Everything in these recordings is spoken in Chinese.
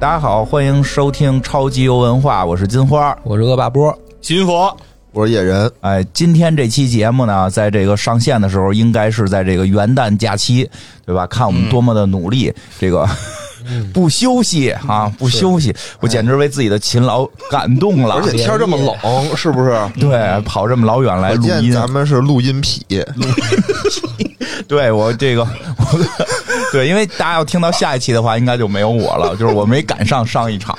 大家好，欢迎收听超级游文化，我是金花。我是恶霸波，新佛，我是野人，哎，今天这期节目呢，在这个上线的时候，应该是在这个元旦假期，对吧？看我们多么的努力，这个 不休息啊，不休息，我简直为自己的勤劳感动了。而且天儿这么冷，是不是？对，跑这么老远来录音，咱们是录音癖，对我这个，我 对，因为大家要听到下一期的话，应该就没有我了。就是我没赶上上一场，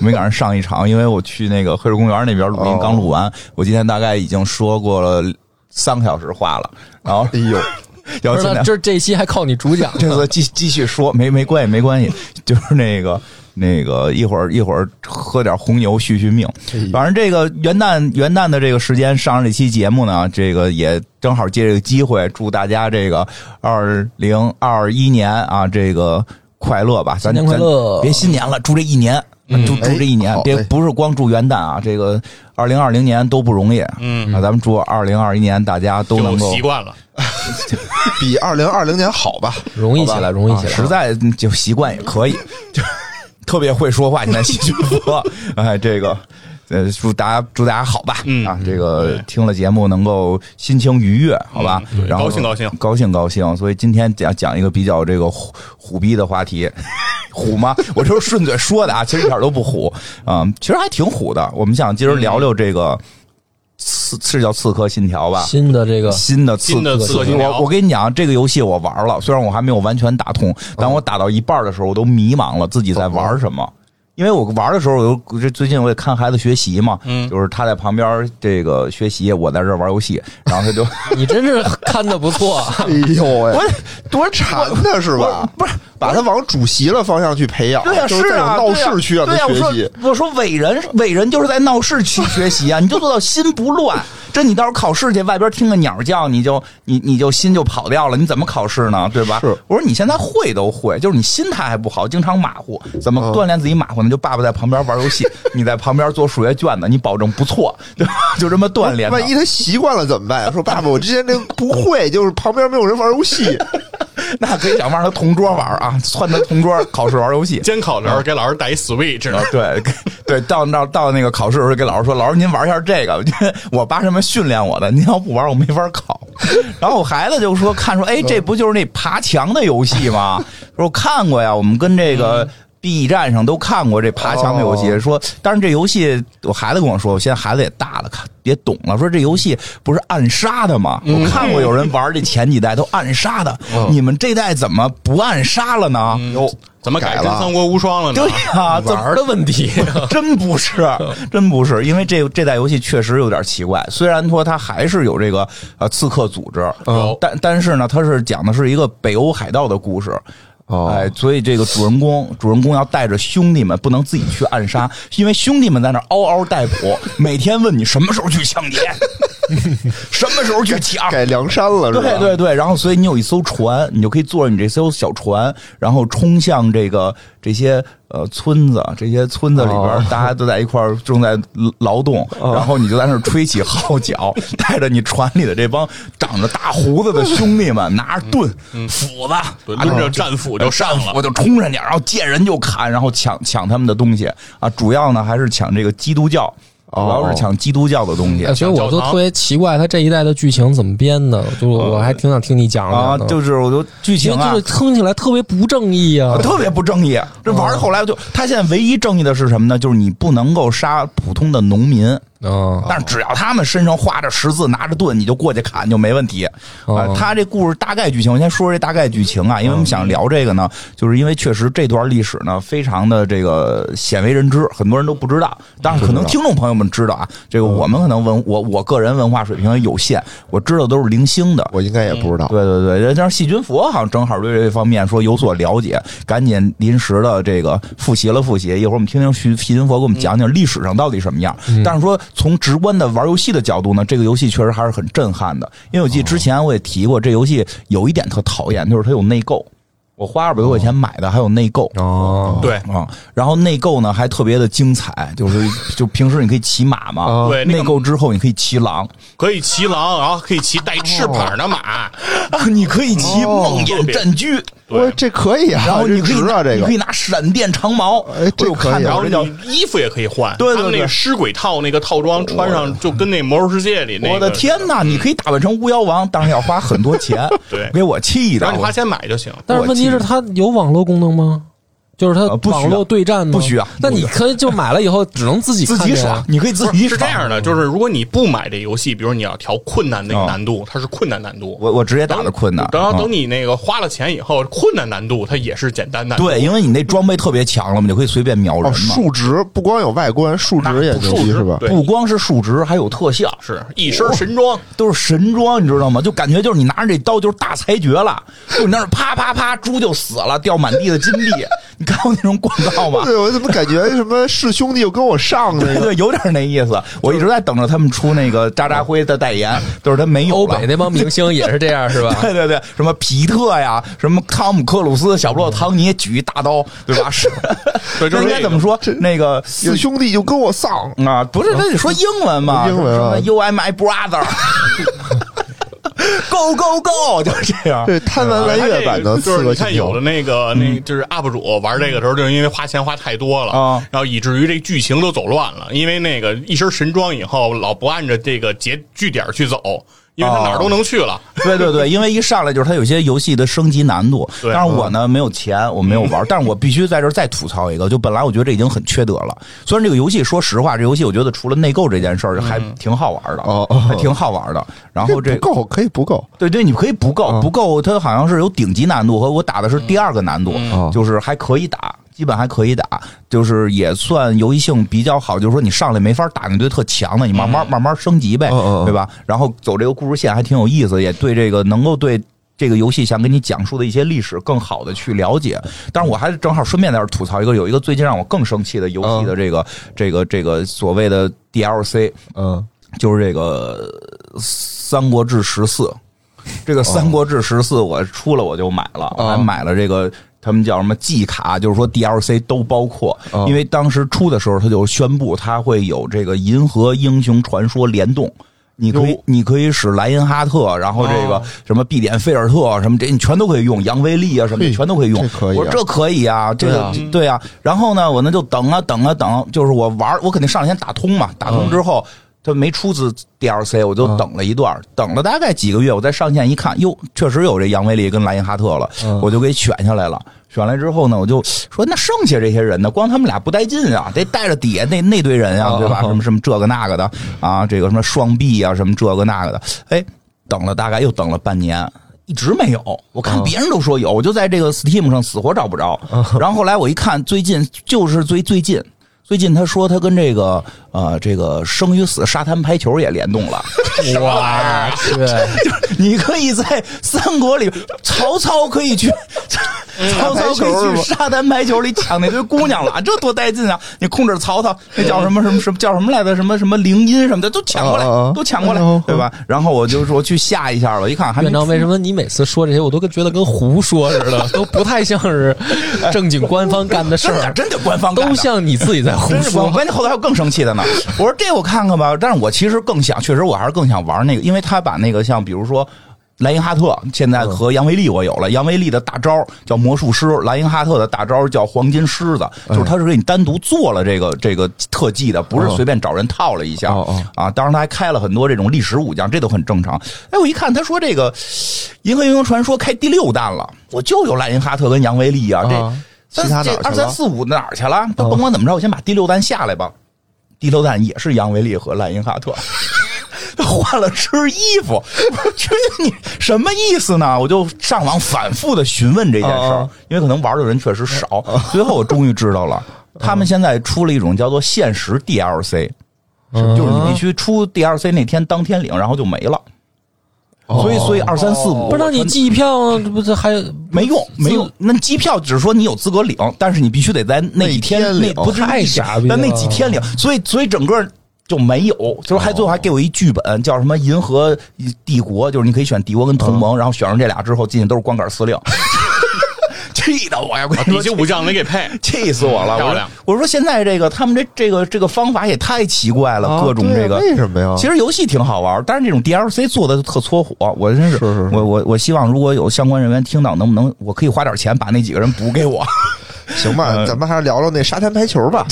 没赶上上一场，因为我去那个黑水公园那边录音，哦刚录完。我今天大概已经说过了三个小时话了，然后哎呦，要这这期还靠你主讲，这个继继续说，没没关系，没关系，就是那个那个一会儿一会儿喝点红牛续续命。反正这个元旦元旦的这个时间上这期节目呢，这个也正好借这个机会，祝大家这个二零二一年啊，这个快乐吧！咱新年快乐咱别新年了，祝这一年。祝祝这一年哎，别不是光祝元旦啊！这个二零二零年都不容易，嗯啊，咱们祝二零二一年大家都能够习惯了。比二零二零年 好吧？容易起来，容易起来。啊实在就习惯也可以，就 特别会说话。现在细菌佛，哎，这个。呃，祝大家祝大家好吧，嗯啊，这个听了节目能够心情愉悦，好吧，然后高兴高兴高兴高兴。所以今天讲讲一个比较这个虎虎逼的话题，虎吗？我就是顺嘴说的啊，其实一点都不虎啊、其实还挺虎的。我们想今儿聊聊这个刺，是叫《刺客信条》吧？新的这个新的刺新的刺客信条我我跟你讲，这个游戏我玩了，虽然我还没有完全打通，但我打到一半的时候，我都迷茫了，自己在玩什么。因为我玩的时候，我就这最近我也看孩子学习嘛，嗯就是他在旁边这个学习，我在这玩游戏，然后他就 你真是看的不错，哎呦喂我，多馋的是吧？不是把他往主席的方向去培养，对呀、就是在啊，闹市区让他学习。我说伟人，伟人就是在闹市区学习啊，你就做到心不乱。这你到时候考试去，外边听个鸟叫，你就你你就心就跑掉了，你怎么考试呢？对吧？是我说你现在会都会，就是你心态还不好，经常马虎，怎么嗯锻炼自己马虎呢？就爸爸在旁边玩游戏，你在旁边做数学卷子，你保证不错，对吧？就这么锻炼。万一他习惯了怎么办？说爸爸，我之前那个不会，就是旁边没有人玩游戏。那可以想让他同桌玩啊，窜他同桌考试玩游戏。监考的时候给老师带一 Switch，啊，对 对，到那到那个考试的时候，给老师说：“老师，您玩一下这个，因 为我爸这么训练我的，您要不玩，我没法考。”然后我孩子就说：“看说，哎，这不就是那爬墙的游戏吗？”说：“我看过呀，我们跟这个。B 站上都看过这爬墙的游戏，说，但是这游戏，我孩子跟我说，我现在孩子也大了，看也懂了，说这游戏不是暗杀的吗？我看过有人玩这前几代都暗杀的，你们这代怎么不暗杀了呢？哟，怎么改改了跟三国无双了呢对？呀、玩的问题。真不是，真不是，因为这这代游戏确实有点奇怪。虽然说它还是有这个呃刺客组织，嗯但但是呢，它是讲的是一个北欧海盗的故事。哦。哎，所以这个主人公，主人公要带着兄弟们，不能自己去暗杀，因为兄弟们在那嗷嗷待哺，每天问你什么时候去抢劫，什么时候去抢，改梁山了是吧？对对对，然后所以你有一艘船，你就可以坐着你这艘小船，然后冲向这个这些呃村子，这些村子里边、哦大家都在一块儿正在劳动，然后你就在那儿吹起号角，带着你船里的这帮长着大胡子的兄弟们，拿着盾、斧子，对，啊抡着战斧就上了。我就冲上去，然后见人就砍，然后抢抢他们的东西啊！主要呢还是抢这个基督教，主要是抢基督教的东西。哎所以我都特别奇怪，他这一代的剧情怎么编的？就是我还挺想听你讲啊。就是我都剧情啊就是，听起来特别不正义啊！特别不正义。这玩儿后来就，他现在唯一正义的是什么呢？就是你不能够杀普通的农民，啊，但是只要他们身上画着十字，拿着盾，你就过去砍就没问题。啊哦，他这故事大概剧情，我先说说这大概剧情啊，因为我们想聊这个呢，就是因为确实这段历史呢非常的这个鲜为人知，很多人都不知道。但是，可能听众朋友们知道啊，这个我们可能文我我个人文化水平有限，我知道都是零星的。我应该也不知道。对对对，但是细菌佛好像正好对这方面说有所了解，赶紧临时的这个复习了复习。一会儿我们听听细细菌佛给我们讲讲历史上到底什么样。但是说从直观的玩游戏的角度呢，这个游戏确实还是很震撼的。因为我记得之前我也提过，这游戏有一点特讨厌，就是它有内购。我花二百多块钱买的，还有内购。哦，对啊，然后内购呢还特别的精彩，就是就平时你可以骑马嘛，啊对内购之后你可以骑狼，可以骑狼，然后可以骑带翅膀的马。你可以骑哦梦魇战车，我这可以啊，然后你可以这值啊，这个你可以拿闪电长矛，哎这我有看可以啊然后到这叫。你衣服也可以换，对对对他们那个尸鬼套那个套装穿上就跟那魔兽世界里那个。我的天哪！你可以打扮成巫妖王，当然要花很多钱。对给我气的。我然后你花钱买就行。但是问题是，它有网络功能吗？就是它呃不需要网络对战吗？不需要那你可以就买了以后，只能自己自己爽，你可以自己爽是这样的，就是如果你不买这游戏，比如你要调困难那个哦难度，它是困难难度。我我直接打的困难。然后嗯等你那个花了钱以后，困难难度它也是简单难度。对，因为你那装备特别强了嘛，你就可以随便瞄人哦，嘛。数值不光有外观，数值也牛数值逼是吧？不光是数值，还有特效，是一身神装，都是神装，你知道吗？就感觉就是你拿着这刀就是大裁决了，就你那儿啪啪啪，猪就死了，掉满地的金币。你看过那种广告吗？对，我怎么感觉什么是兄弟又跟我上那个？对对，有点那意思。我一直在等着他们出那个渣渣辉的代言，就是他没有了欧美那帮明星也是这样，是吧？对对对，什么皮特呀，什么汤姆克鲁斯、小布洛唐尼举一大刀，对吧？是，对就是那应该怎么说？那个四兄弟就跟我上，啊，不是，那得说英文嘛，英文啊什么 You are my brother。Go go go，就是这样。对贪玩蓝月版的就是四个星你看有的，那个那就是 UP 主玩这个时候，就是因为花钱花太多了啊然后以至于这剧情都走乱了。因为那个一身神装以后，老不按着这个节据点去走，因为他哪儿都能去了。对对对，因为一上来就是他有些游戏的升级难度，对但是我呢没有钱，我没有玩，但是我必须在这儿再吐槽一个，就本来我觉得这已经很缺德了。虽然这个游戏说实话，这游戏我觉得除了内购这件事儿还挺好玩的，哦哦。还挺好玩的。然后这不够可以不够，对对，你可以不够，不够，它好像是有顶级难度和我打的是第二个难度，嗯。就是还可以打，基本还可以打，就是也算游戏性比较好，就是说你上来没法打那堆特强的，你慢慢慢慢升级呗对吧？然后走这个故事线还挺有意思，也对这个能够对。这个游戏想给你讲述的一些历史更好的去了解，但是我还是正好顺便在这吐槽一个，有一个最近让我更生气的游戏的这个、这个这个所谓的 DLC，嗯，就是这个《三国志十四》，这个《三国志十四》我出了我就买了，我还买了这个。他们叫什么季卡，就是说 DLC 都包括，哦因为当时出的时候他就宣布他会有这个《银河英雄传说》联动，你可以你可以使莱因哈特，然后这个哦什么必点菲尔特什么这你全都可以用，杨威利啊什么的全都可以用，我说这可以啊，这个对啊。对啊，然后呢，我呢就等啊等啊等，就是我玩，我肯定上来先打通嘛，打通之后。他没出自 DLC，我就等了一段，等了大概几个月，我再上线一看，哟，确实有这杨威利跟莱因哈特了，我就给选下来了。选来之后呢，我就说那剩下这些人呢，光他们俩不带劲啊，得带着底下那那堆人啊，对吧？什么什么这个那个的啊，这个什么双臂啊，什么这个那个的，哎，等了大概又等了半年。一直没有，我看别人都说有，我就在这个 Steam 上死活找不着。然后后来我一看，最近就是最最近，最近他说他跟这个呃这个生与死沙滩排球也联动了。哇去，你可以在三国里，曹操可以去，曹操可以去沙滩排球里抢那堆姑娘了，这多带劲啊！你控制曹操，那叫什么什么什么叫什么来着？什么什么灵音什么的都抢过来啊啊啊，都抢过来对吧？然后我就说去下一下吧，一看还没院长，为什么你每次说这些，我都跟觉得跟胡说似的，都不太像是正经官方干的事儿，真的真的官方干的都像你自己在胡说我说。关键后头还有更生气的呢。我说这我看看吧，但是我其实更想，确实我还是更想玩那个，因为他把那个像比如说。莱因哈特现在和杨维利我有了，杨维利的大招叫魔术师，莱因哈特的大招叫黄金狮子，就是他是给你单独做了这个这个特技的，不是随便找人套了一下哦哦啊。当然他还开了很多这种历史武将，这都很正常。哎，我一看他说这个《银河英雄传说》开第六弹了，我就有莱因哈特跟杨维利啊，这其他这二三四五哪儿去了？都甭管怎么着，我先把第六弹下来吧。第六弹也是杨维利和赖因哈特，换了身衣服，我去你什么意思呢？我就上网反复的询问这件事儿因为可能玩的人确实少。最后我终于知道了，他们现在出了一种叫做限时 DLC，就是你必须出 DLC 那天当天领，然后就没了。所以，所以二三四五不是，那你机票这不是还没用，没用。那机票只是说你有资格领，但是你必须得在那几天那一天领那不是太傻逼那几天领，所以所以整个就没有。就是还最后还给我一剧本，叫什么《银河帝国》，就是你可以选帝国跟同盟，然后选上这俩之后进去都是光杆司令。气得我呀！我你说，武将没给配，气死我了！我说漂亮我说现在这个他们这这个这个方法也太奇怪了，啊各种这个为什么呀？其实游戏挺好玩，但是这种 DLC 做的特搓火，我真是，是是是我我我希望如果有相关人员听到，能不能我可以花点钱把那几个人补给我？行吧，呃咱们还是聊聊那沙滩排球吧。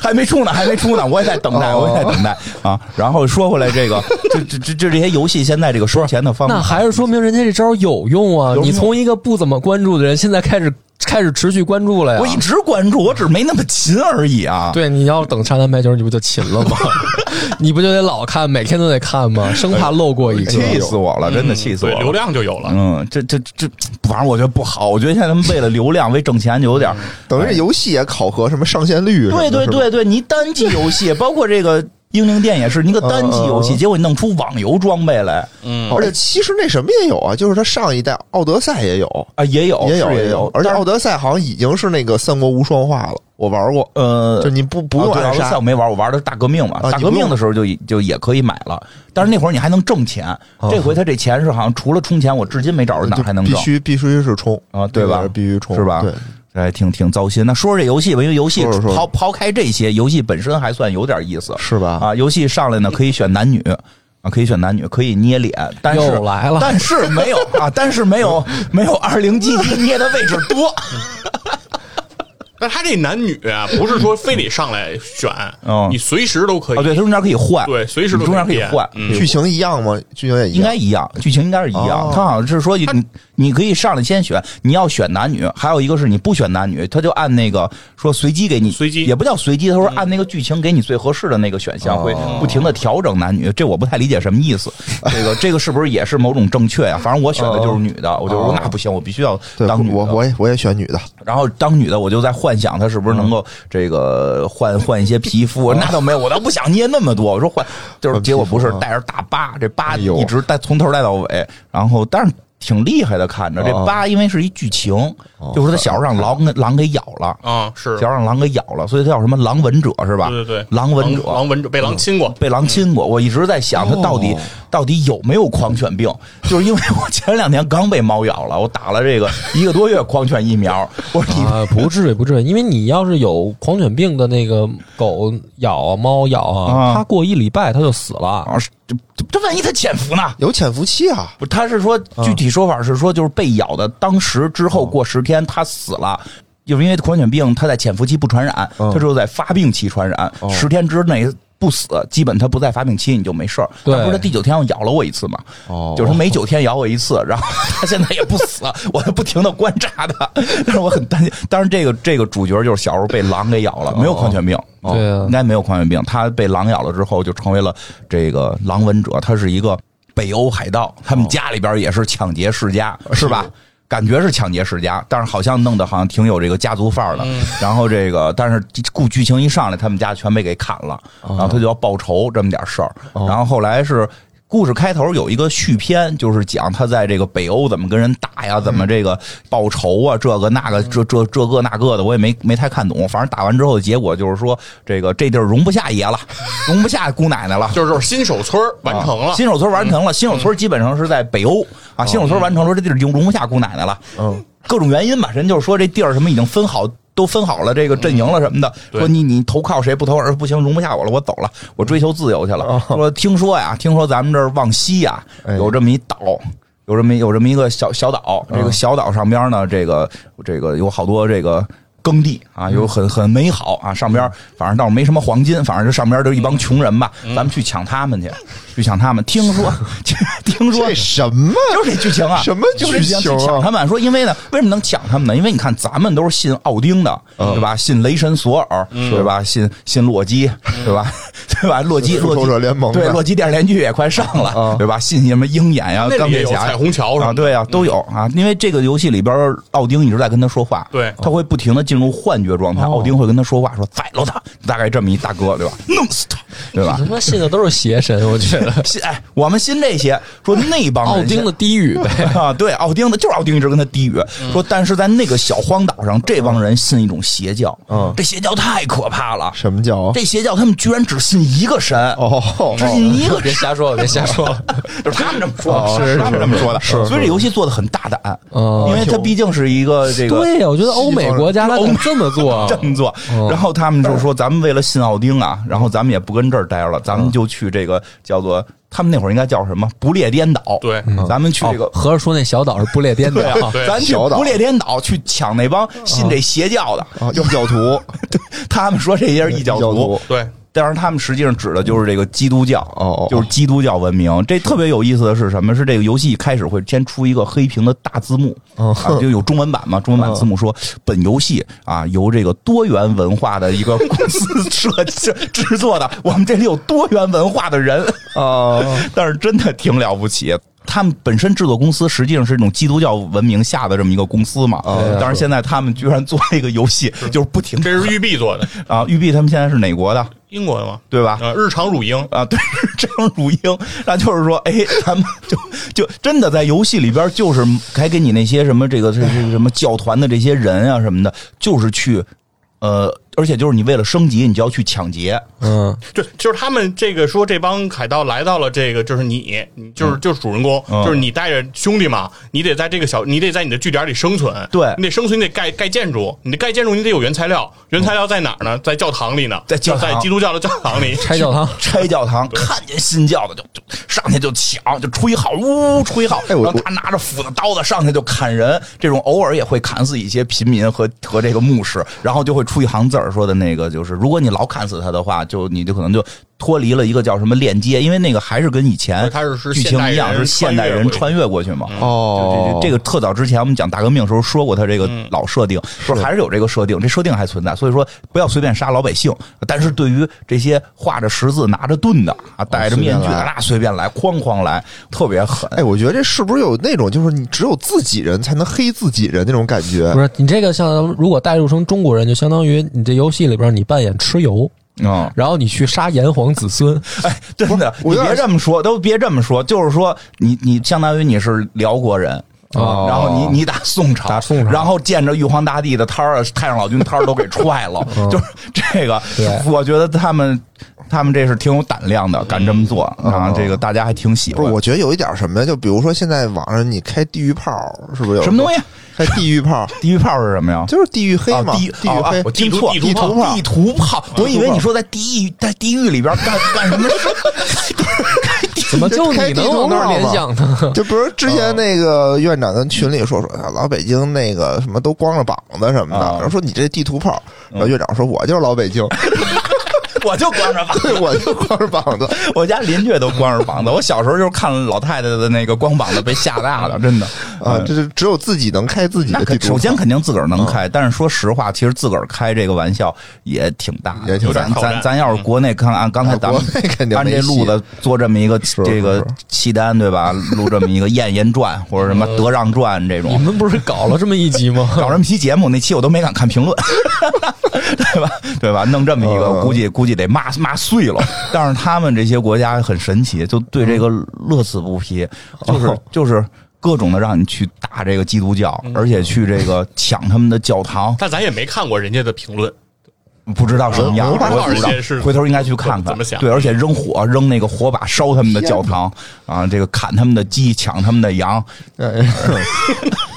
还没出呢，还没出呢，我也在等待，哦我也在等待啊。然后说回来，这个这这这这这些游戏现在这个收钱的方法，那还是说明人家这招有用啊！你从一个不怎么关注的人，现在开始开始持续关注了呀。我一直关注，我只是没那么勤而已啊。对，你要等沙滩排球，你不就勤了吗？你不就得老看，每天都得看吗？生怕漏过一个。气死我了，真的气死我。流量就有了。嗯，这这这，反正我觉得不好。我觉得现在他们为了流量、为挣钱，就有点儿。等于这游戏也考核什么上线率对对对对，你单机游戏，包括这个英灵殿也是，一个单机游戏，结果你弄出网游装备来。嗯，而且其实那什么也有啊，就是它上一代奥德赛也有，啊，也有也有也有，而且奥德赛好像已经是那个三国无双化了，我玩过，呃，就你不不用奥德赛我没玩，我玩的是大革命嘛。大革命的时候就就也可以买了，但是那会儿你还能挣钱。这回他这钱是好像除了充钱，我至今没找着哪儿还能必。须必须是充。啊对吧？这个必须充是吧？对，哎，挺挺糟心。那说说这游戏吧，因为游戏说说说抛抛开这些，游戏本身还算有点意思是吧？啊。游戏上来呢，可以选男女。啊，可以选男女，可以捏脸，但是来了但是没有啊，但是没有没有二零 G G 捏的位置多，但他这男女啊，不是说非得上来选嗯，你随时都可以。啊，对，它中间可以换，对随时都中间可以换，嗯剧情一样吗？剧情也一样，应该一样，剧情应该是一样。哦他好像是说你你可以上来先选，你要选男女，还有一个是你不选男女，他就按那个说随机给你，随机也不叫随机，他说按那个剧情给你最合适的那个选项，哦会不停的调整男女。这我不太理解什么意思。这个这个是不是也是某种正确呀？反正我选的就是女的，我就说哦那不行，我必须要，当女的。我我也我也选女的，然后当女的，我就在幻想她是不是能够这个换换一些皮肤，那倒没有，我倒不想捏那么多。我说换，就是结果不是带着大疤，这疤一直带从头带到尾，然后但是挺厉害的，看着这哦疤因为是一剧情，就是他小时候让狼给狼给咬了。啊，是小时候让狼给咬了，所以他叫什么狼吻者是吧？对对对，狼吻者，狼吻者被狼亲过，被狼亲过。我一直在想，他到底、哦到底有没有狂犬病？就是因为我前两天刚被猫咬了，我打了这个 一个多月狂犬疫苗。我说你啊，不至于，不至于，因为你要是有狂犬病的那个狗咬啊、猫咬啊啊，它过一礼拜它就死了。这这这万一他潜伏呢？有潜伏期啊，不，他是说具体说法是说，就是被咬的当时之后过十天他死了。就是因为狂犬病，它在潜伏期不传染，嗯它只有在发病期传染。十天之内不死，基本它不在发病期，你就没事儿。对不是第九天要咬了我一次嘛？哦就是它每九天咬我一次，然后它现在也不死，我就不停的观察它，但是我很担心。当然，这个这个主角就是小时候被狼给咬了，没有狂犬病。哦对啊应该没有狂犬病。他被狼咬了之后，就成为了这个狼吻者。他是一个北欧海盗，他们家里边也是抢劫世家，是吧？感觉是抢劫世家，但是好像弄得好像挺有这个家族范儿的。然后这个，但是故剧情一上来，他们家全被给砍了，然后他就要报仇这么点事儿。然后后来是。故事开头有一个续篇，就是讲他在这个北欧怎么跟人打呀，怎么这个报仇啊，这个那个，这这这个那个的，我也没没太看懂。反正打完之后的结果就是说，这个这地儿容不下爷了，容不下姑奶奶了。就是就是新手村完成了，新手村完成了，新手村基本上是在北欧啊。新手村完成了，这地儿已经容不下姑奶奶了。嗯，各种原因吧，人就是说这地儿什么已经分好。都分好了这个阵营了什么的，对说你你投靠谁不投而不行，容不下我了，我走了，我追求自由去了。说听说呀，听说咱们这儿往西呀哎有这么一岛，有这么有这么一个小小岛，这个小岛上边呢，这个这个有好多这个。耕地啊，有很很美好啊，上边反正倒是没什么黄金，反正这上边就一帮穷人吧，咱们去抢他们去，去抢他们。听说 听说这什么？就是这剧情啊，什么就是这剧情啊去抢他们，说因为呢，为什么能抢他们呢？因为你看咱们都是信奥丁的，嗯对吧？信雷神索尔，对吧？信信洛基，对吧？对吧？洛基，洛基复仇者联盟对洛基电视连续剧也快上了，嗯对吧？信什么鹰眼呀、钢铁侠彩虹桥什啊，对呀，都有啊。因为这个游戏里边，奥丁一直在跟他说话，对他会不停的进入幻觉状态，奥丁会跟他说话，说宰了他，大概这么一大哥，对吧？弄死他，对吧他？妈信的都是邪神，我觉得。信哎，我们信这些，说那帮人奥丁的低语呗，啊，对，奥丁的就是奥丁一直跟他低语嗯说，但是在那个小荒岛上，这帮人信一种邪教，嗯这邪教太可怕了。什么叫？这邪教他们居然只信一个神，哦，只信一个 别瞎说，别瞎说。就是他们这么说，哦是他们这么说的，是所以这游戏做的很大胆，嗯因为它毕竟是一个这个对呀，我觉得欧美国家他敢这么做，这么做，然后他们就说，咱们为了信奥丁啊，然后咱们也不跟这儿待着了，咱们就去这个叫做他们那会儿应该叫什么？不列颠岛，对。咱们去这个哦。合着说那小岛是不列颠岛对啊，对。咱去不列颠岛去抢那帮信这邪教的，啊，异教徒，他们说这些是异教徒。异教徒，对，但是他们实际上指的就是这个基督教，哦哦就是基督教文明。这特别有意思的是什么？是这个游戏一开始会先出一个黑屏的大字幕，哦啊，就有中文版嘛？中文版字幕说，本游戏啊由这个多元文化的一个公司设计制作的，我们这里有多元文化的人，啊，但是真的挺了不起。他们本身制作公司实际上是一种基督教文明下的这么一个公司嘛，但是现在他们居然做了一个游戏，就是不停这是育碧做的，啊，育碧他们现在是哪国的，英国的吗？对吧？呃，日常乳鹰，啊，对，日常乳鹰，那就是说，哎，他们就就真的在游戏里边，就是还给你那些什么这个这这个什么教团的这些人啊什么的，就是去，呃，而且就是你为了升级，你就要去抢劫，嗯，对就是他们这个说这帮海盗来到了这个，就是你，你就是就是主人公，嗯。就是你带着兄弟嘛，你得在这个小，你得在你的据点里生存，对。你得生存，你得盖盖建筑，你得盖建筑，你得有原材料，原材料在哪儿呢？在教堂里呢，在教堂。在基督教的教堂里，拆教堂，拆教堂，看见新教的就就上去就抢，就吹号，呜呜吹号，哎我然后他拿着斧子刀子上去就砍人，这种偶尔也会砍死一些平民和和这个牧师，然后就会出一行字儿说的那个就是，如果你老砍死他的话，就你就可能就脱离了一个叫什么链接，因为那个还是跟以前他是是剧情一样，现代人是现代人穿越过去嘛。哦，这这个特早之前我们讲大革命的时候说过，他这个老设定，说还是有这个设定，这设定还存在，所以说不要随便杀老百姓。但是对于这些画着十字、拿着盾的啊，戴着面具的，随便来那随便来，哐哐来，特别狠。哎，我觉得这是不是有那种就是你只有自己人才能黑自己人那种感觉不？是你这个像如果代入成中国人，就相当于你这游戏里边你扮演蚩尤，嗯，然后你去杀炎黄子孙，哎，真的，你别这么说，都别这么说，就是说你你相当于你是辽国人。哦然后你你打宋朝，打宋朝然后见着玉皇大帝的摊儿、太上老君摊儿都给踹了，就是这个对。我觉得他们他们这是挺有胆量的，敢这么做啊，这个大家还挺喜欢不是，欢。我觉得有一点什么呀？就比如说现在网上你开地狱炮，是不是有什么东西？开地狱炮，地狱炮是什么呀？就是地狱黑嘛，啊地地狱黑啊啊我听错，地图图炮地图炮，我以为你说在地狱在地狱里边干干什么事？怎么就你能往那儿联想呢？就比如之前那个院长跟群里说说，啊老北京那个什么都光着膀子什么的，啊然后说你这地图炮，然后院长说我就是老北京，我就光着膀子，我就光着膀子。我家邻居都光着膀子。我小时候就是看老太太的那个光膀子被吓大的，真的啊，这是只有自己能开自己的。首先肯定自个儿能开，但是说实话，其实自个儿开这个玩笑也挺大，也挺大咱咱咱要是国内看按刚才咱们啊国内肯定按这路子做这么一个这个契丹对吧？录这么一个《燕燕传》或者什么《德让传》这种你，们不是搞了这么一集吗？搞这么期节目，那期我都没敢看评论，对吧？对吧？弄这么一个，嗯估计估计得骂骂碎了。但是他们这些国家很神奇，就对这个乐此不疲，就是哦就是各种的让你去打这个基督教，而且去这个抢他们的教堂，但咱也没看过人家的评论，不知道什么样，我也不知道回头应该去看看怎么想对，而且扔火，扔那个火把烧他们的教堂啊，这个砍他们的鸡，抢他们的羊，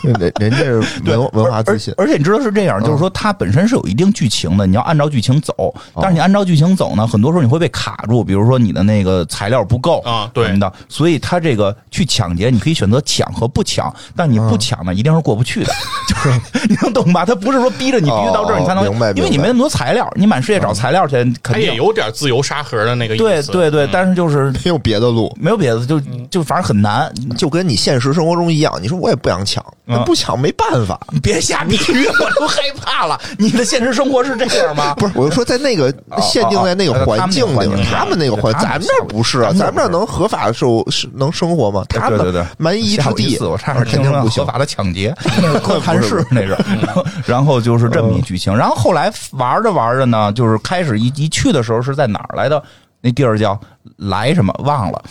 人人家是对，文文化自信，而而且你知道是这样，就是说它本身是有一定剧情的，你要按照剧情走。但是你按照剧情走呢，很多时候你会被卡住，比如说你的那个材料不够啊对什么的。所以他这个去抢劫，你可以选择抢和不抢，但你不抢呢，一定是过不去的。就 是你能懂吧？他不是说逼着你必须到这儿你才能哦明白，因为你没那么多材料，你满世界找材料去，肯定也有点自由沙盒的那个意思。对对对。但是就是没有别的路。没有别的，就就反正很难。就跟你现实生活中一样，你说我也不想抢，那嗯不抢没办法。你别瞎比喻，我都害怕了。你的现实生活是这样吗？不是，我就说在那个限定在那个环境里，他们那个环，咱们这不是啊，咱们这能合法受是能生活吗？他们对对对，蛮夷之地吓我差点肯听定不合法的抢劫，那是科谭市那是。然后就是这么一剧情，然后后来玩着玩着呢，就是开始一一去的时候是在哪儿来的？那地儿叫来什么忘了。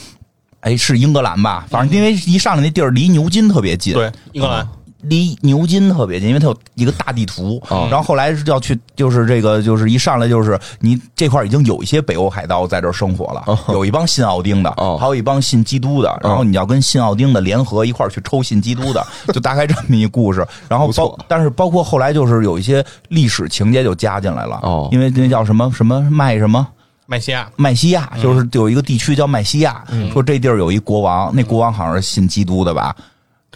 哎，是英格兰吧？反正因为一上来那地儿离牛津特别近，对，英格兰离牛津特别近，因为它有一个大地图。哦然后后来是要去，就是这个，就是一上来就是你这块已经有一些北欧海盗在这儿生活了，有一帮信奥丁的，哦还有一帮信基督的。然后你要跟信奥丁的联合一块儿去抽信基督的，就大概这么一故事。然后包，但是包括后来就是有一些历史情节就加进来了。哦因为那叫什么什么麦什么。麦西亚麦西亚就是有一个地区叫麦西亚，说这地儿有一国王，那国王好像是信基督的吧，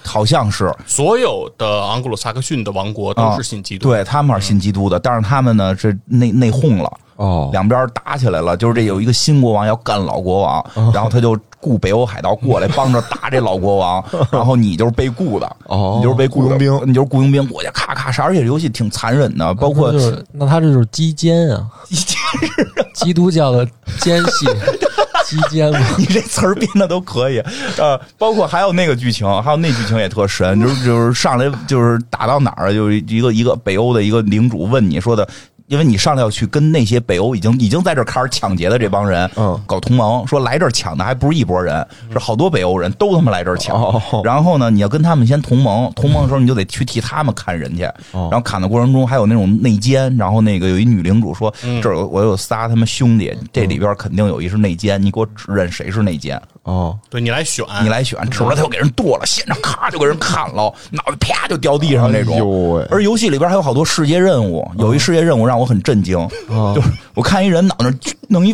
好像是，所有的昂格鲁萨克逊的王国都是信基督，对他们是信基督的，但是他们呢这内内讧了。哦。两边打起来了，就是这有一个新国王要干老国王，然后他就雇北欧海盗过来帮着打这老国王，然后你就是被雇的，哦。你就是被雇佣兵。你就是雇佣兵过去咔咔杀，而且游戏挺残忍的，包括就是那他这就是基奸啊，基督教的奸细，基奸嘛。你这词儿编的都可以，呃，包括还有那个剧情，还有那剧情也特神，就是就是上来就是打到哪儿，就是一个一个北欧的一个领主问你说的。因为你上来要去跟那些北欧已经已经在这儿开始抢劫的这帮人，嗯。搞同盟，说来这儿抢的还不是一拨人，是好多北欧人都他妈来这儿抢。哦。然后呢，你要跟他们先同盟，同盟的时候你就得去替他们砍人去。哦。然后砍的过程中还有那种内奸，然后那个有一女领主说，这儿我有仨他们兄弟，这里边肯定有一是内奸，你给我指认谁是内奸。哦，对你来选，你来选，指着他就给人剁了，现场咔就给人砍了，脑袋啪就掉地上那种。喂。而游戏里边还有好多世界任务，有一世界任务让我很震惊，就是我看一人脑那儿弄一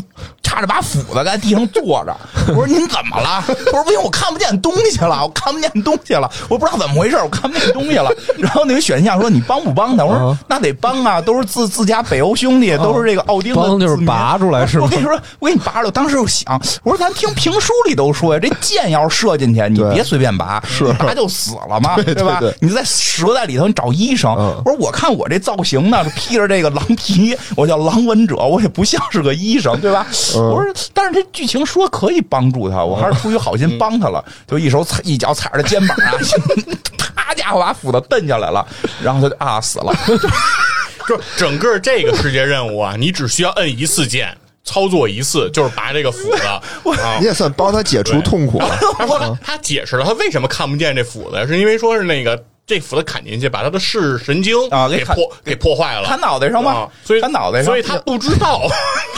插着把斧子在地上坐着，我说您怎么了？我说不行，我看不见东西了，我看不见东西了，我不知道怎么回事，我看不见东西了。然后那个选项说你帮不帮他？我说那得帮啊，都是自自家北欧兄弟，都是这个奥丁的帮就是拔出来是吗我跟你说，我给你拔了。当时我想，我说咱听评书里都说呀，这箭要是射进去，你别随便拔，是拔就死了嘛，对吧？你在折在里头，你找医生。嗯我说我看我这造型呢，披着这个狼皮，我叫狼纹者，我也不像是个医生，对吧？嗯我说，但是这剧情说可以帮助他，我还是出于好心帮他了，就一手踩一脚踩着肩膀啊，啪家伙把斧子蹬下来了，然后他就啊死了。就整个这个世界任务啊，你只需要摁一次键，操作一次，就是拔这个斧子 啊你。也算帮他解除痛苦了。然后呢，他解释了他为什么看不见这斧子，是因为说是那个这斧子砍进去，把他的视神经啊给破给破坏了，砍脑袋上吧啊所以砍脑袋上所以他不知道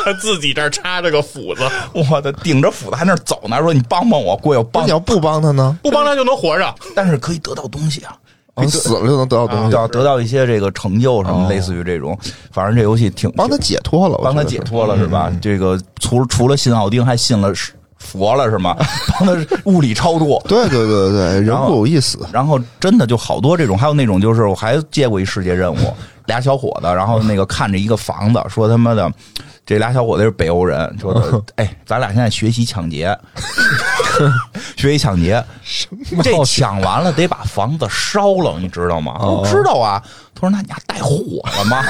他自己这儿插着个斧子，我的顶着斧子还那儿走呢，说你帮帮我，过要帮你。要不帮他呢？不帮他就能活着。但是可以得到东西啊，你死了就能得到东西，要得到一些这个成就什么，哦类似于这种。反正这游戏挺帮他解脱了，帮他解脱了是吧？这个除除了信奥丁，还信了佛了是吗？帮他物理超度。对对对对，人然后不有意思。然后真的就好多这种，还有那种就是我还接过一世界任务，俩小伙子，然后那个看着一个房子，说他妈的这俩小伙子是北欧人，说的 哎，咱俩现在学习抢劫，学习抢劫，这抢完了得把房子烧了，你知道吗？哦我知道啊。他说那你还带火了吗？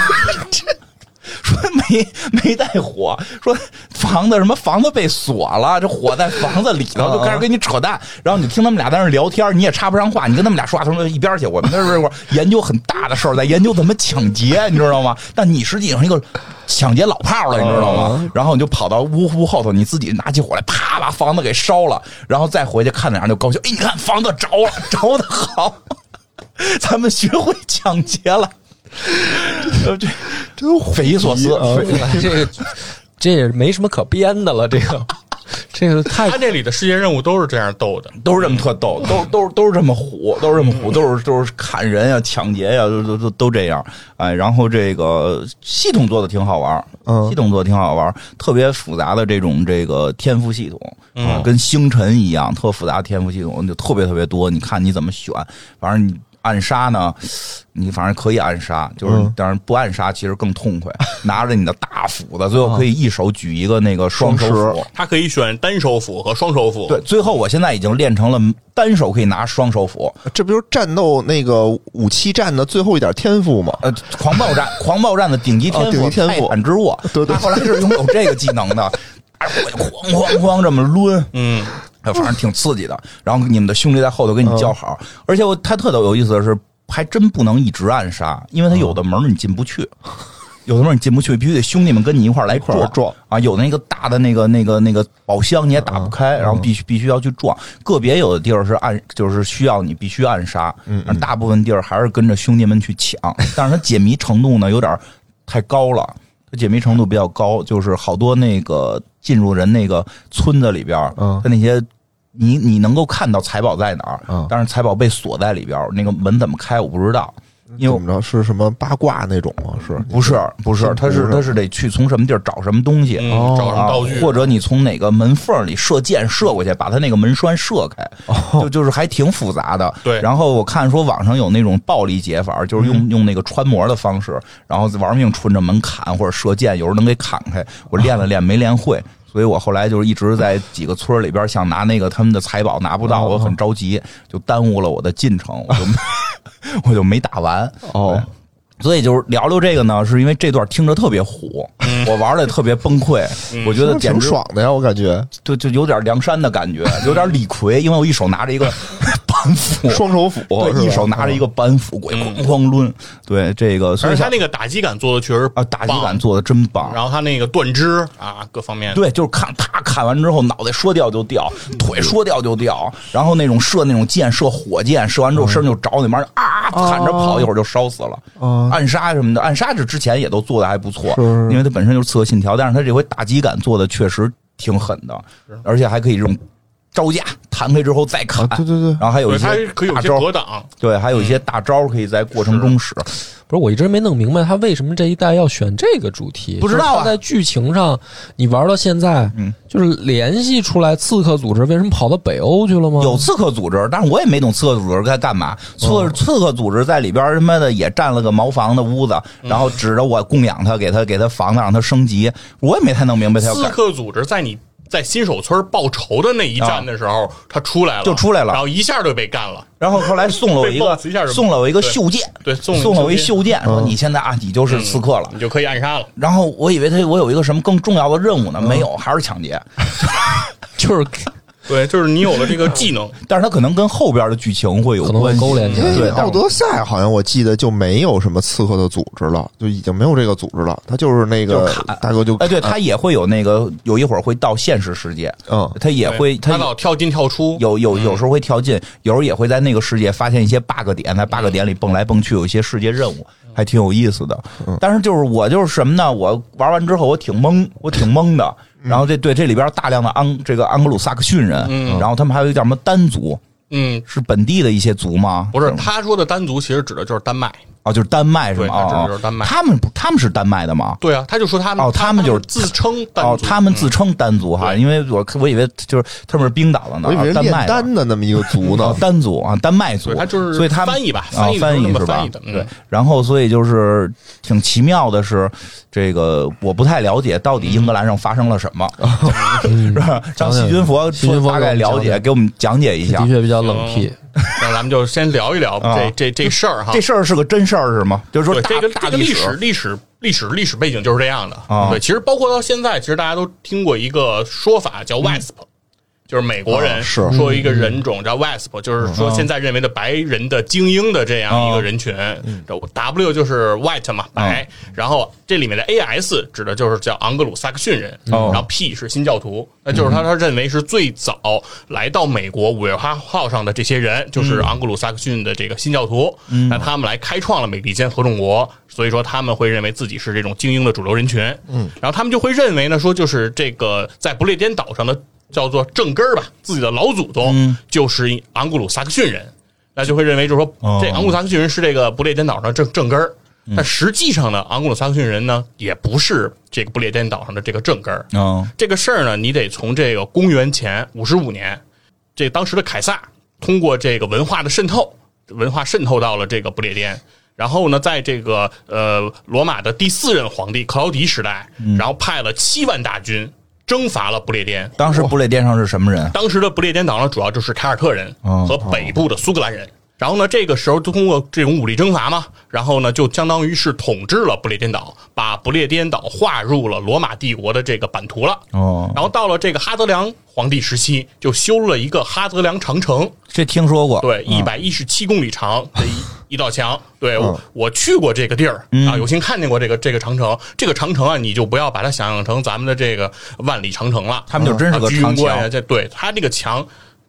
说没没带火，说房子什么房子被锁了，这火在房子里头，就开始跟你扯淡。然后你听他们俩在那聊天，你也插不上话，你跟他们俩说话，他说一边去，我们那是会儿研究很大的事儿，在研究怎么抢劫，你知道吗？但你实际上一个抢劫老炮了，你知道吗？然后你就跑到屋屋后头，你自己拿起火来，啪把房子给烧了，然后再回去看那样就高兴，哎，你看房子着了，着的好，咱们学会抢劫了。呃，这真匪夷所思，匪这个这也没什么可编的了，这个这个太他这里的世界任务都是这样逗的，都是这么特逗，都都是都是这么虎，都是这么虎，都是都是砍人呀、抢劫呀，都都都都这样。哎，然后这个系统做的挺好玩，嗯系统做的挺好玩，特别复杂的这种这个天赋系统，嗯，跟星辰一样，特复杂的天赋系统就特别特别多。你看你怎么选，反正你。暗杀呢，你反正可以暗杀，就是嗯。当然不暗杀其实更痛快，拿着你的大斧子，最后可以一手举一个那个双手斧，他可以选单手斧和双手斧。对，最后我现在已经练成了单手可以拿双手斧，这不就是战斗那个武器战的最后一点天赋吗？呃，狂暴战，狂暴战的顶级天哦顶赋，级天赋。泰坦之握。对对。他后来是拥有这个技能的，哎，哐哐哐这么抡，嗯，反正挺刺激的。然后你们的兄弟在后头跟你叫好，而且我他特有意思的是，还真不能一直暗杀，因为他有的门你进不去。有的时候你进不去，必须得兄弟们跟你一块儿来一块儿撞撞啊。有那个大的那个那个那个宝箱你也打不开，然后必须必须要去撞。个别有的地儿是暗，就是需要你必须暗杀，嗯，大部分地儿还是跟着兄弟们去抢。但是它解谜程度呢有点太高了，它解谜程度比较高，就是好多那个进入人那个村子里边儿，嗯他那些。你你能够看到财宝在哪儿，嗯但是财宝被锁在里边儿，那个门怎么开我不知道，因为怎么着？是什么八卦那种吗？是。不是不是，他是是。他是得去从什么地儿找什么东西，找什么道具，啊或者你从哪个门缝里射箭射过去，把他那个门栓射开，就就是还挺复杂的。对。然后我看说网上有那种暴力解法，就是用、用那个穿模的方式，然后玩命冲着门砍或者射箭，有时候能给砍开。我练了练没练会。所以我后来就是一直在几个村里边想拿那个他们的财宝拿不到，我很着急，就耽误了我的进程，我就 我就没打完。哦，所以就是聊聊这个呢，是因为这段听着特别虎，我玩的也特别崩溃，我觉得简挺直爽的呀，我感觉。就就有点梁山的感觉，有点李逵，因为我一手拿着一个 板斧，双手斧，是对，一手拿着一个板斧，鬼哐哐抡，对这个，所以想而且他那个打击感做的确实啊，打击棒感做的真棒。然后他那个断肢啊，各方面。对，就是看他砍完之后，脑袋说掉就掉，腿说掉就掉，然后那种射那种箭，射火箭，射完之后身上就着，那玩意儿啊喊着跑，一会儿就烧死了。啊暗杀什么的，暗杀这之前也都做的还不错，因为它本身就是刺客信条，但是它这回打击感做的确实挺狠的，而且还可以这种招架弹开之后再砍，啊对对对。然后还有一些可以有些大招，格挡，对，还有一些大招可以在过程中使。不是，我一直没弄明白他为什么这一代要选这个主题。不知道在剧情上，你玩到现在，嗯，就是联系出来刺客组织为什么跑到北欧去了吗？有刺客组织，但是我也没懂刺客组织该干嘛。刺刺客组织在里边他妈的也占了个茅房的屋子，嗯。然后指着我供养他，给他给他房子让他升级，我也没太弄明白他要干。刺客组织在你在新手村报仇的那一战的时候，他出来了，就出来了然后一下就被干了。然后后来送了我一个 一送了我一个袖剑，对送了送了我一袖袖剑，说你现在啊你就是刺客了。你就可以暗杀了。然后我以为他我有一个什么更重要的任务呢，没有，还是抢劫。就是 对，就是你有了这个技能，但是他可能跟后边的剧情会有可能会关系勾连起来因为对，但是奥德赛好像我记得就没有什么刺客的组织了，就已经没有这个组织了，他就是那个大哥就哎，对他也会有那个，有一会儿会到现实世界，嗯他也会他他老跳进跳出，有有有时候会跳进，有时候也会在那个世界发现一些 bug 点，在 bug 点里蹦来蹦去，有一些世界任务，还挺有意思的。但是就是我就是什么呢？我玩完之后我挺懵，我挺懵的。然后这对这里边大量的安这个安格鲁萨克逊人，然后他们还有一个叫什么丹族，嗯，是本地的一些族吗？不是他说的丹族，其实指的就是丹麦。哦，就是丹麦是吗？他指的哦就是丹麦他们不他们是丹麦的吗？对啊，他就说他们哦他们就是自称单哦，他们自称丹族哈，对因为我我以为就是他们是冰岛的呢，丹麦的丹的那么一个族呢哦，丹族啊，丹麦族，他就是所以他们翻译吧啊翻译，是这么翻译是吧对，然后所以就是挺奇妙的是，这个我不太了解到底英格兰上发生了什么，是吧？让细菌佛细菌佛大概了解，给给我们讲解一下的。确比较冷僻。那咱们就先聊一聊啊这这这事儿哈。这事儿是个真事儿是吗？就是说大这个这个历史历史历史历史背景就是这样的啊对，其实包括到现在，其实大家都听过一个说法叫 WASP，、就是美国人说一个人种叫 WASP，就是说现在认为的白人的精英的这样一个人群。这 W 就是 white 嘛，白。然后这里面的 AS 指的就是叫昂格鲁萨克逊人，哦然后 P 是新教徒，那就是他他认为是最早来到美国五月花号上的这些人，就是昂格鲁萨克逊的这个新教徒。那他们来开创了美利坚合众国，所以说他们会认为自己是这种精英的主流人群。嗯，然后他们就会认为呢，说就是这个在不列颠岛上的叫做正根儿吧，自己的老祖宗就是昂古鲁萨克逊人，那就会认为就是说哦这昂古鲁萨克逊人是这个不列颠岛上的正正根儿。但实际上呢，昂古鲁萨克逊人呢也不是这个不列颠岛上的这个正根儿。嗯这个事儿呢，你得从这个公元前五十五年，这当时的凯撒通过这个文化的渗透，文化渗透到了这个不列颠。然后呢，在这个呃罗马的第四任皇帝克劳迪时代，然后派了七万大军征伐了不列颠。当时不列颠上是什么人？当时的不列颠岛上主要就是凯尔特人哦和北部的苏格兰人。然后呢，这个时候就通过这种武力征伐嘛，然后呢，就相当于是统治了不列颠岛，把不列颠岛划入了罗马帝国的这个版图了。哦，然后到了这个哈德良皇帝时期，就修了一个哈德良长城，这听说过。对，嗯一百一十七公里长的一 一道墙。对，嗯我我去过这个地儿啊，有幸看见过这个这个长城。这个长城啊，你就不要把它想象成咱们的这个万里长城了。他们就真是个啊居长墙庸关呀，这对它这个墙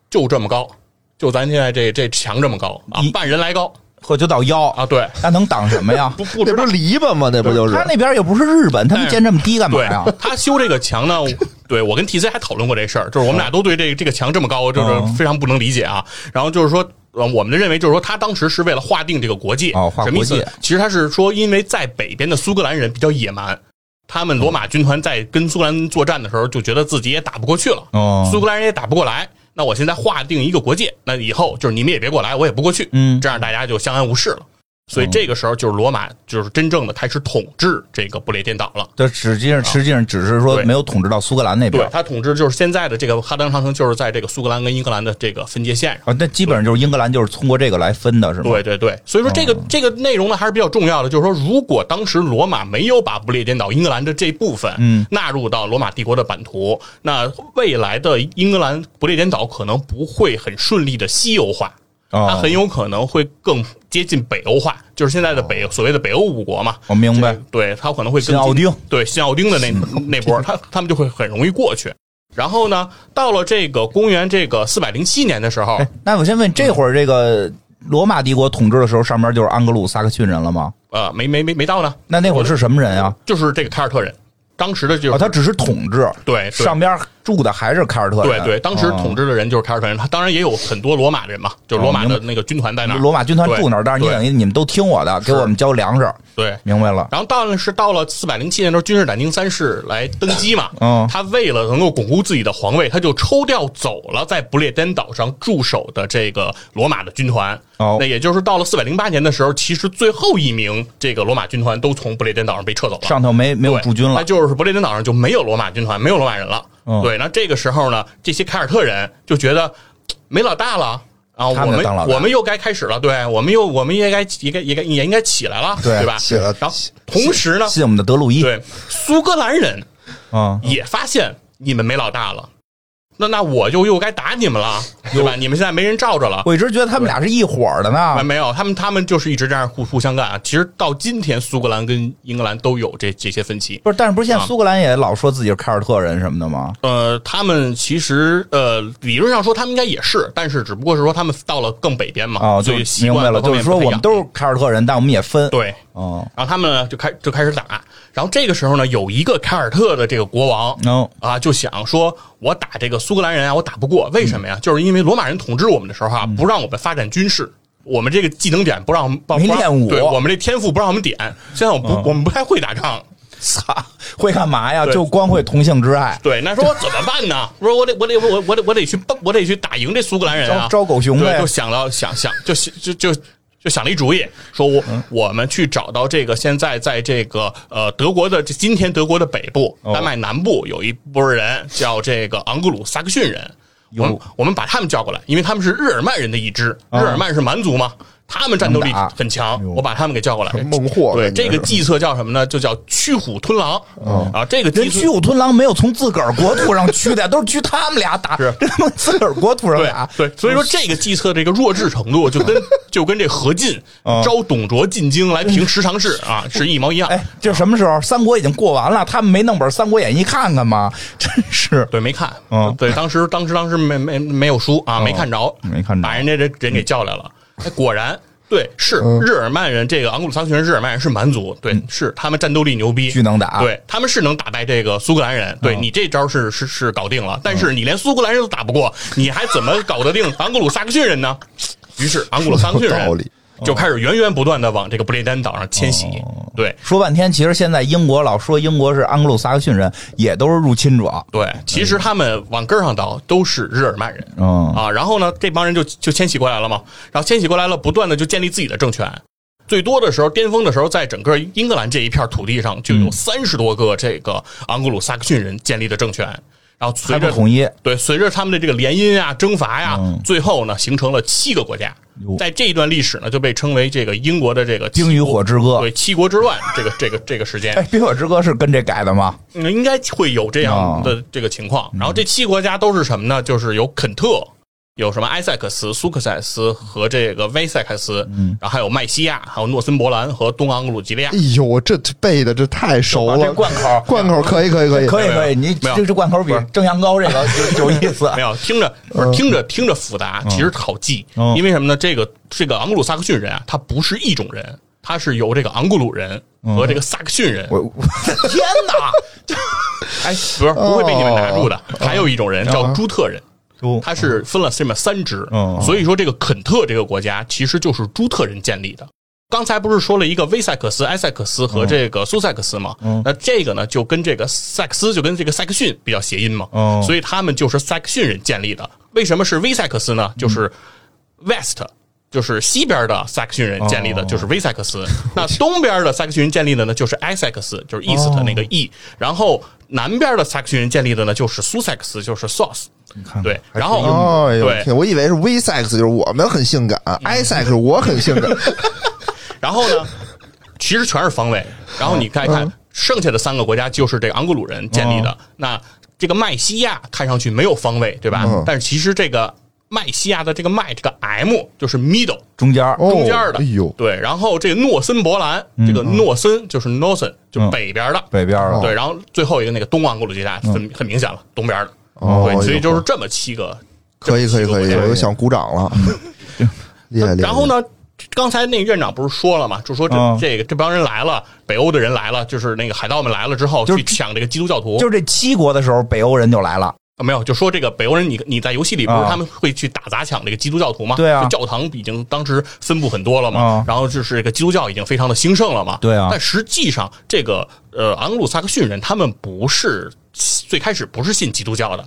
就这么高，就咱现在这这墙这么高啊一，半人来高或就到腰啊，对，那能挡什么呀？不不这不是篱笆吗？那不就是他那边又不是日本，他们建这么低干嘛对呀？他修这个墙呢，对我跟 T C 还讨论过这事儿，就是我们俩都对这个这个墙这么高，就是嗯非常不能理解啊。然后就是说。呃，我们的认为就是说，他当时是为了划定这个国界，哦划什么意思国界？其实他是说，因为在北边的苏格兰人比较野蛮，他们罗马军团在跟苏格兰作战的时候，就觉得自己也打不过去了，哦苏格兰人也打不过来。那我现在划定一个国界，那以后就是你们也别过来，我也不过去，嗯这样大家就相安无事了。所以这个时候就是罗马就是真正的开始统治这个不列颠岛了。这实际上实际上只是说没有统治到苏格兰那边，对他统治就是现在的这个哈德良长城，就是在这个苏格兰跟英格兰的这个分界线上。啊，那基本上就是英格兰就是通过这个来分的，是吗？对对对，所以说这个、这个内容呢还是比较重要的，就是说，如果当时罗马没有把不列颠岛英格兰的这部分嗯纳入到罗马帝国的版图，那未来的英格兰不列颠岛可能不会很顺利的西欧化。哦它很有可能会更接近北欧化，就是现在的北所谓的北欧五国嘛。我明白这个对，它可能会更新奥丁对新奥丁的那那波，他他们就会很容易过去。然后呢，到了这个公元这个四百零七年的时候哎，，那我先问，这会儿这个罗马帝国统治的时候，上面就是安格鲁撒克逊人了吗？呃，没没没没到呢，那那会儿是什么人啊？就是这个凯尔特人，当时的就是、哦，他只是统治，对对上边住的还是凯尔特人。对对，当时统治治的人就是凯尔特人，他当然也有很多罗马人嘛，就是罗马的那个军团在那儿。罗马军团住那儿，但是你等于你们都听我的，给我们交粮食，对。明白了？然后到了是到了四百零七年的时候，君士坦丁三世来登基嘛，嗯他为了能够巩固自己的皇位，他就抽调走了在不列颠岛上驻守的这个罗马的军团。哦那也就是到了四百零八年的时候，其实最后一名这个罗马军团都从不列颠岛上被撤走了。上头没没有驻军了那，就是不列颠岛上就没有罗马军团，没有罗马人了。嗯对，那这个时候呢，这些凯尔特人就觉得没老大了。啊，我们我们又该开始了，对我们又我们也该也该也该也应该起来了，对吧？起了然后同时呢，信我们的德鲁伊，对苏格兰人嗯，也发现你们没老大了，那那我就又该打你们了，对吧？你们现在没人罩着了，我一直觉得他们俩是一伙儿的啊，呢。没有，他们他们就是一直这样互互相干啊。其实到今天，苏格兰跟英格兰都有这这些分歧。不是，但是不是现在啊苏格兰也老说自己是凯尔特人什么的吗？呃，他们其实呃，理论上说他们应该也是，但是只不过是说他们到了更北边嘛，哦，就习惯明白了，就是说我们都是凯尔特人，但我们也分。，对。哦，然后他们呢就开就开始打，然后这个时候呢，有一个凯尔特的这个国王能啊，就想说，我打这个苏格兰人啊，我打不过，为什么嗯呀？就是因为罗马人统治我们的时候啊，不让我们发展军事。我们这个技能点不让我没练武嗯对我们这天赋不让我们点。现在我们不、我们不太会打仗，操，会干嘛呀？就光会同性之爱，对，那说我怎么办呢？我说我得我得我我得我得去我得去打赢这苏格兰人啊！招招狗熊对，呗就。想到想想就就就就想了一主意，说我、嗯。我们去找到这个现在在这个呃德国的今天德国的北部、哦。丹麦南部有一波人叫这个昂格鲁萨克逊人，我们我们把他们叫过来，因为他们是日耳曼人的一支，啊日耳曼是蛮族嘛。他们战斗力很强我把他们给叫过来。孟获对这个计策叫什么呢？就叫驱虎吞狼。啊，这个计策人驱虎吞狼没有从自个儿国土上驱的，都是驱他们俩打，是。这他妈自个儿国土上对打。对，所以说这个计策这个弱智程度，就跟就跟这何进嗯。招董卓进京来平十常侍啊是一毛一样。哎，这什么时候？三国已经过完了，他们没弄本《三国演义》看看吗？真是。对，没看，嗯。对，当时当时当时没没没有书啊，没看着，没看着。把人家这人给叫来了，哎，果然。对，是嗯日耳曼人，这个昂古鲁萨克逊人，日耳曼人是蛮族，对，是他们战斗力牛逼，巨能打对，他们是能打败这个苏格兰人，对嗯你这招是是是搞定了，但是你连苏格兰人都打不过，你还怎么搞得定昂古鲁萨克逊人呢？于是昂古鲁萨克逊人就开始源源不断的往这个不列颠岛上迁徙，哦对，说半天，其实现在英国老说英国是安格鲁萨克逊人，也都是入侵者。对，其实他们往根儿上倒都是日耳曼人，嗯啊，然后呢，这帮人就就迁徙过来了嘛，然后迁徙过来了，不断的就建立自己的政权。最多的时候，巅峰的时候，在整个英格兰这一片土地上，就有三十多个这个昂格鲁萨克逊人建立的政权。然后随着统一对，随着他们的这个联姻啊、征伐呀、嗯最后呢，形成了七个国家。在这一段历史呢，就被称为这个英国的这个冰与火之歌对七国之乱这个这个这个时间。哎，《冰火之歌》是跟这改的吗？嗯，应该会有这样的这个情况。然后这七个国家都是什么呢？就是有肯特、有什么埃塞克斯、苏克塞斯和这个威塞克斯，嗯，然后还有麦西亚，还有诺森伯兰和东昂格鲁吉利亚哎。呦，我这背的这太熟了，这贯口贯口可以可以可以可以可以，你没有这这贯口比蒸羊羔这个有有意思。没有听着听着听着复杂，其实好记，嗯因为什么呢？这个这个昂格鲁萨克逊人啊，他不是一种人，他是由这个昂格鲁人和这个萨克逊人，我我 天哪！哎，不是不会被你们拿住的。还有一种人叫朱特人。哦他是分了这么三支，嗯所以说这个肯特这个国家其实就是朱特人建立的。刚才不是说了一个威塞克斯、埃塞克斯和这个苏塞克斯吗？嗯那这个呢，就跟这个塞克斯就跟这个塞克逊比较谐音嘛，嗯所以他们就是塞克逊人建立的。为什么是威塞克斯呢？就是嗯 West，就是西边的萨克逊人建立的，哦就是威塞克斯。那东边的萨克逊人建立的呢，就是埃塞克斯，就是 East 那个 E。然后南边的萨克逊人建立的呢，就是苏塞克斯，就是 South。看对，然后对，天，我以为是 V sex 就是我们很性感，I sex 我很性感，然后呢，其实全是方位。然后你看一看，剩下的三个国家就是这个昂格鲁人建立的。那这个麦西亚看上去没有方位，对吧？嗯但是其实这个麦西亚的这个麦这个 M 就是 middle 中间中间的。哎呦，对，然后这个诺森伯兰，这个诺森就是 Northern，就北边的。北边儿的对，然后最后一个那个东昂格鲁吉亚很很明显了，东边的。哦对，所以就是这么七个。可以可以可以，我又想鼓掌了，厉害厉害。然后？呢，刚才那个院长不是说了嘛，就说这、嗯这个这帮人来了，北欧的人来了，就是那个海盗们来了之后就去抢这个基督教徒，就是这七国的时候，北欧人就来了。啊没有，就说这个北欧人你，你在游戏里不是啊。他们会去打砸抢这个基督教徒吗？对啊。就教堂已经当时分布很多了嘛，啊。然后就是这个基督教已经非常的兴盛了嘛。对啊。但实际上这个呃昂格鲁萨克逊人他们不是最开始不是信基督教的。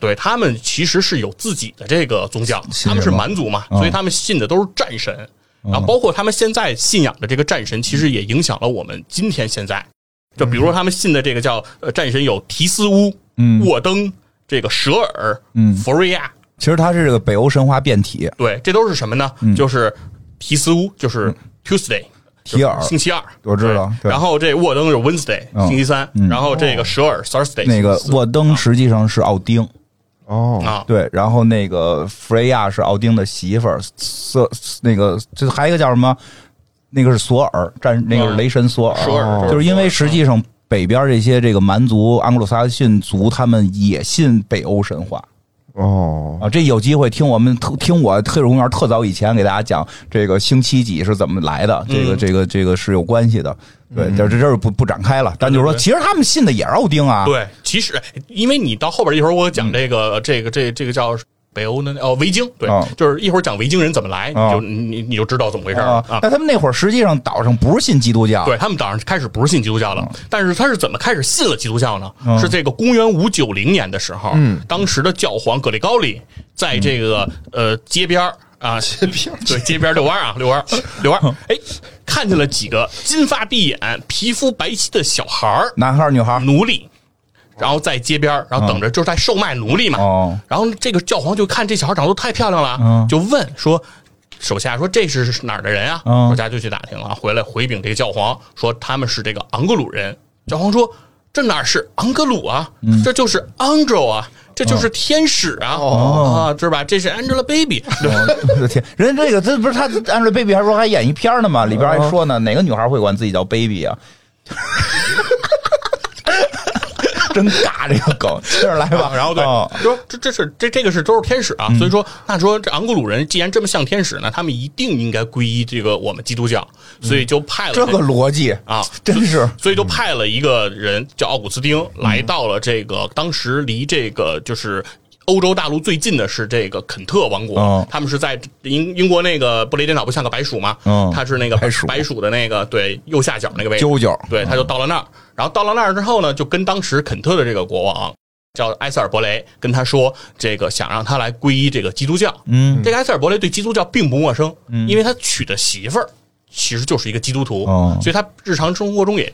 对他们其实是有自己的这个宗教，他们是蛮族嘛，嗯。所以他们信的都是战神，然后包括他们现在信仰的这个战神，其实也影响了我们今天现在。就比如说他们信的这个叫呃战神有提斯乌、嗯。沃登、这个舍尔、嗯。弗瑞亚，其实它是这个北欧神话变体，对，这都是什么呢？就是提斯乌，就是 Tuesday。提尔。星期二，我知道对。对。然后这沃登是 Wednesday，嗯。星期三。然后这个舍尔 Thursday，那个星期四。沃登实际上是奥丁，哦，啊，对，然后那个弗雷亚是奥丁的媳妇儿，瑟那个这还有一个叫什么？那个是索尔战，那个是雷神索尔。就是因为实际上北边这些这个蛮族、安格鲁撒克逊族，他们也信北欧神话。哦，啊，这有机会听我们特听我特种公园特早以前给大家讲这个星期几是怎么来的，这个这个这个是有关系的。对，这这这不不展开了，但就是说，其实他们信的也是奥丁啊。对，其实因为你到后边一会儿我讲这个这个这这个叫北欧的哦维京，对啊，就是一会儿讲维京人怎么来，你啊就你你就知道怎么回事了啊。啊，。那他们那会儿实际上岛上不是信基督教，对他们岛上开始不是信基督教了，但是他是怎么开始信了基督教呢？嗯是这个公元五九零年的时候，当时的教皇格里高利在这个呃街边儿啊，街边对街边遛弯啊，遛 弯遛弯儿，哎，看见了几个金发碧眼、皮肤白皙的小孩儿。男孩儿女孩儿。奴隶。然后在街边儿，然后等着，就是在售卖奴隶嘛。哦然后这个教皇就看这小孩长得都太漂亮了，嗯就问说：“手下说这是哪儿的人啊？”嗯手下就去打听了，回来回禀这个教皇说他们是这个昂格鲁人。教皇说：“这哪是昂格鲁啊？嗯这就是 angel 啊，这就是天使啊！啊，是吧？这是 Angelababy。对我的天，人家这个这不是他 Angelababy 还说还演一片呢吗？里边还说呢，哪个女孩会管自己叫 baby 啊？真尬这个梗，接着来吧。然后对哦，说这这是这这个是都是天使啊，所以说那说这昂格鲁人既然这么像天使呢，他们一定应该皈依这个我们基督教，所以就派了这个逻辑啊，真是所以就派了一个人叫奥古斯丁，来到了这个当时离这个就是。欧洲大陆最近的是这个肯特王国，哦他们是在英英国那个布雷颠岛不像个白鼠吗？嗯它是那个白鼠白鼠的那个对右下角那个位置，啾啾对，他就到了那儿，然后到了那儿之后呢，就跟当时肯特的这个国王叫埃塞尔伯雷跟他说，这个想让他来皈依这个基督教。嗯，这个埃塞尔伯雷对基督教并不陌生，因为他娶的媳妇儿其实就是一个基督徒，哦所以他日常生活中也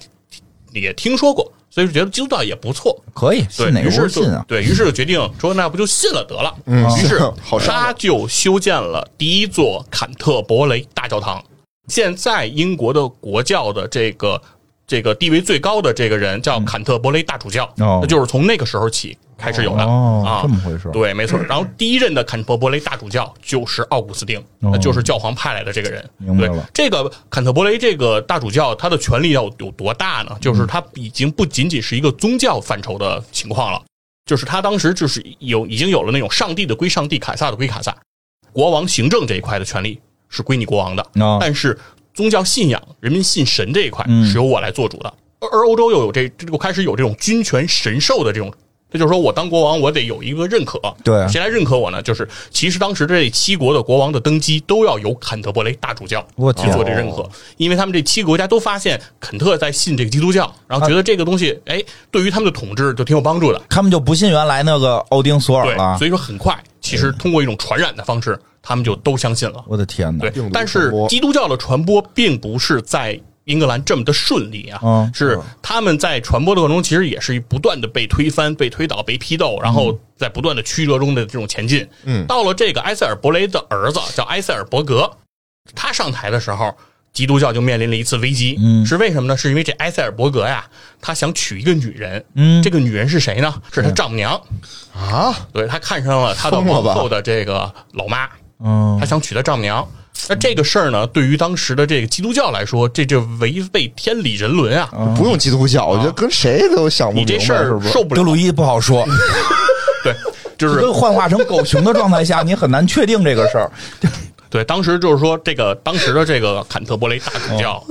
也听说过，所以觉得基督教也不错。可以对信哪个于是就不信啊？对于是就决定说，那不就信了得了。嗯于是他就修建了第一座坎特伯雷大教堂。现在英国的国教的这个这个地位最高的这个人叫坎特伯雷大主教，哦。那就是从那个时候起开始有的哦啊，这么回事对，没错。然后第一任的坎特伯雷大主教就是奥古斯丁，那就是教皇派来的这个人。哦明白了。对这个坎特伯雷这个大主教，他的权力要有多大呢？就是他已经不仅仅是一个宗教范畴的情况了，就是他当时就是有已经有了那种上帝的归上帝，凯撒的归凯撒，国王行政这一块的权利是归你国王的，哦。但是宗教信仰、人民信神这一块嗯是由我来做主的。而而欧洲又有这这个开始有这种君权神授的这种，这就是说我当国王，我得有一个认可。对谁来认可我呢？就是其实当时这七国的国王的登基都要由坎特伯雷大主教去做这认可，因为他们这七个国家都发现肯特在信这个基督教，然后觉得这个东西，哎，对于他们的统治就挺有帮助的。他们就不信原来那个奥丁索尔对了，。所以说很快，其实通过一种传染的方式，他们就都相信了。我的天哪对！但是基督教的传播并不是在英格兰这么的顺利啊，嗯是他们在传播的过程中，其实也是不断的被推翻、被推倒、被批斗，然后在不断的曲折中的这种前进。嗯到了这个埃塞尔伯雷的儿子叫埃塞尔伯格，他上台的时候。基督教就面临了一次危机，嗯是为什么呢？是因为这埃塞尔伯格呀，他想娶一个女人，嗯这个女人是谁呢？是他丈母娘，啊，对他看上了他的疯了吧皇后的这个老妈，嗯他想娶她丈母娘。那这个事儿呢，对于当时的这个基督教来说，这这违背天理人伦啊！嗯不用基督教，我觉得跟谁都想不明白，你这事是不是？儿受不了。德鲁伊不好说，对，就是跟幻化成狗熊的状态下，你很难确定这个事儿。对，当时就是说，这个当时的这个坎特伯雷大主教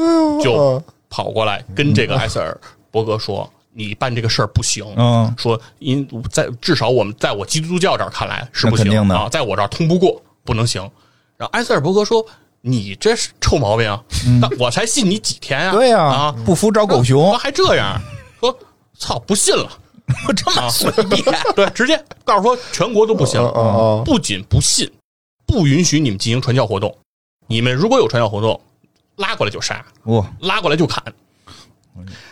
就跑过来跟这个埃塞尔伯格说：“你办这个事儿不行。”嗯说因在至少我们在我基督教这儿看来是不行那肯定的啊，在我这儿通不过，不能行。然后埃塞尔伯格说：“你这是臭毛病啊！那我才信你几天啊？对呀、啊，不服找狗说熊，还这样，说操不信了。”我这么随便。对，直接告诉说全国都不行，不仅不信，不允许你们进行传教活动。你们如果有传教活动，拉过来就杀，哇，拉过来就砍。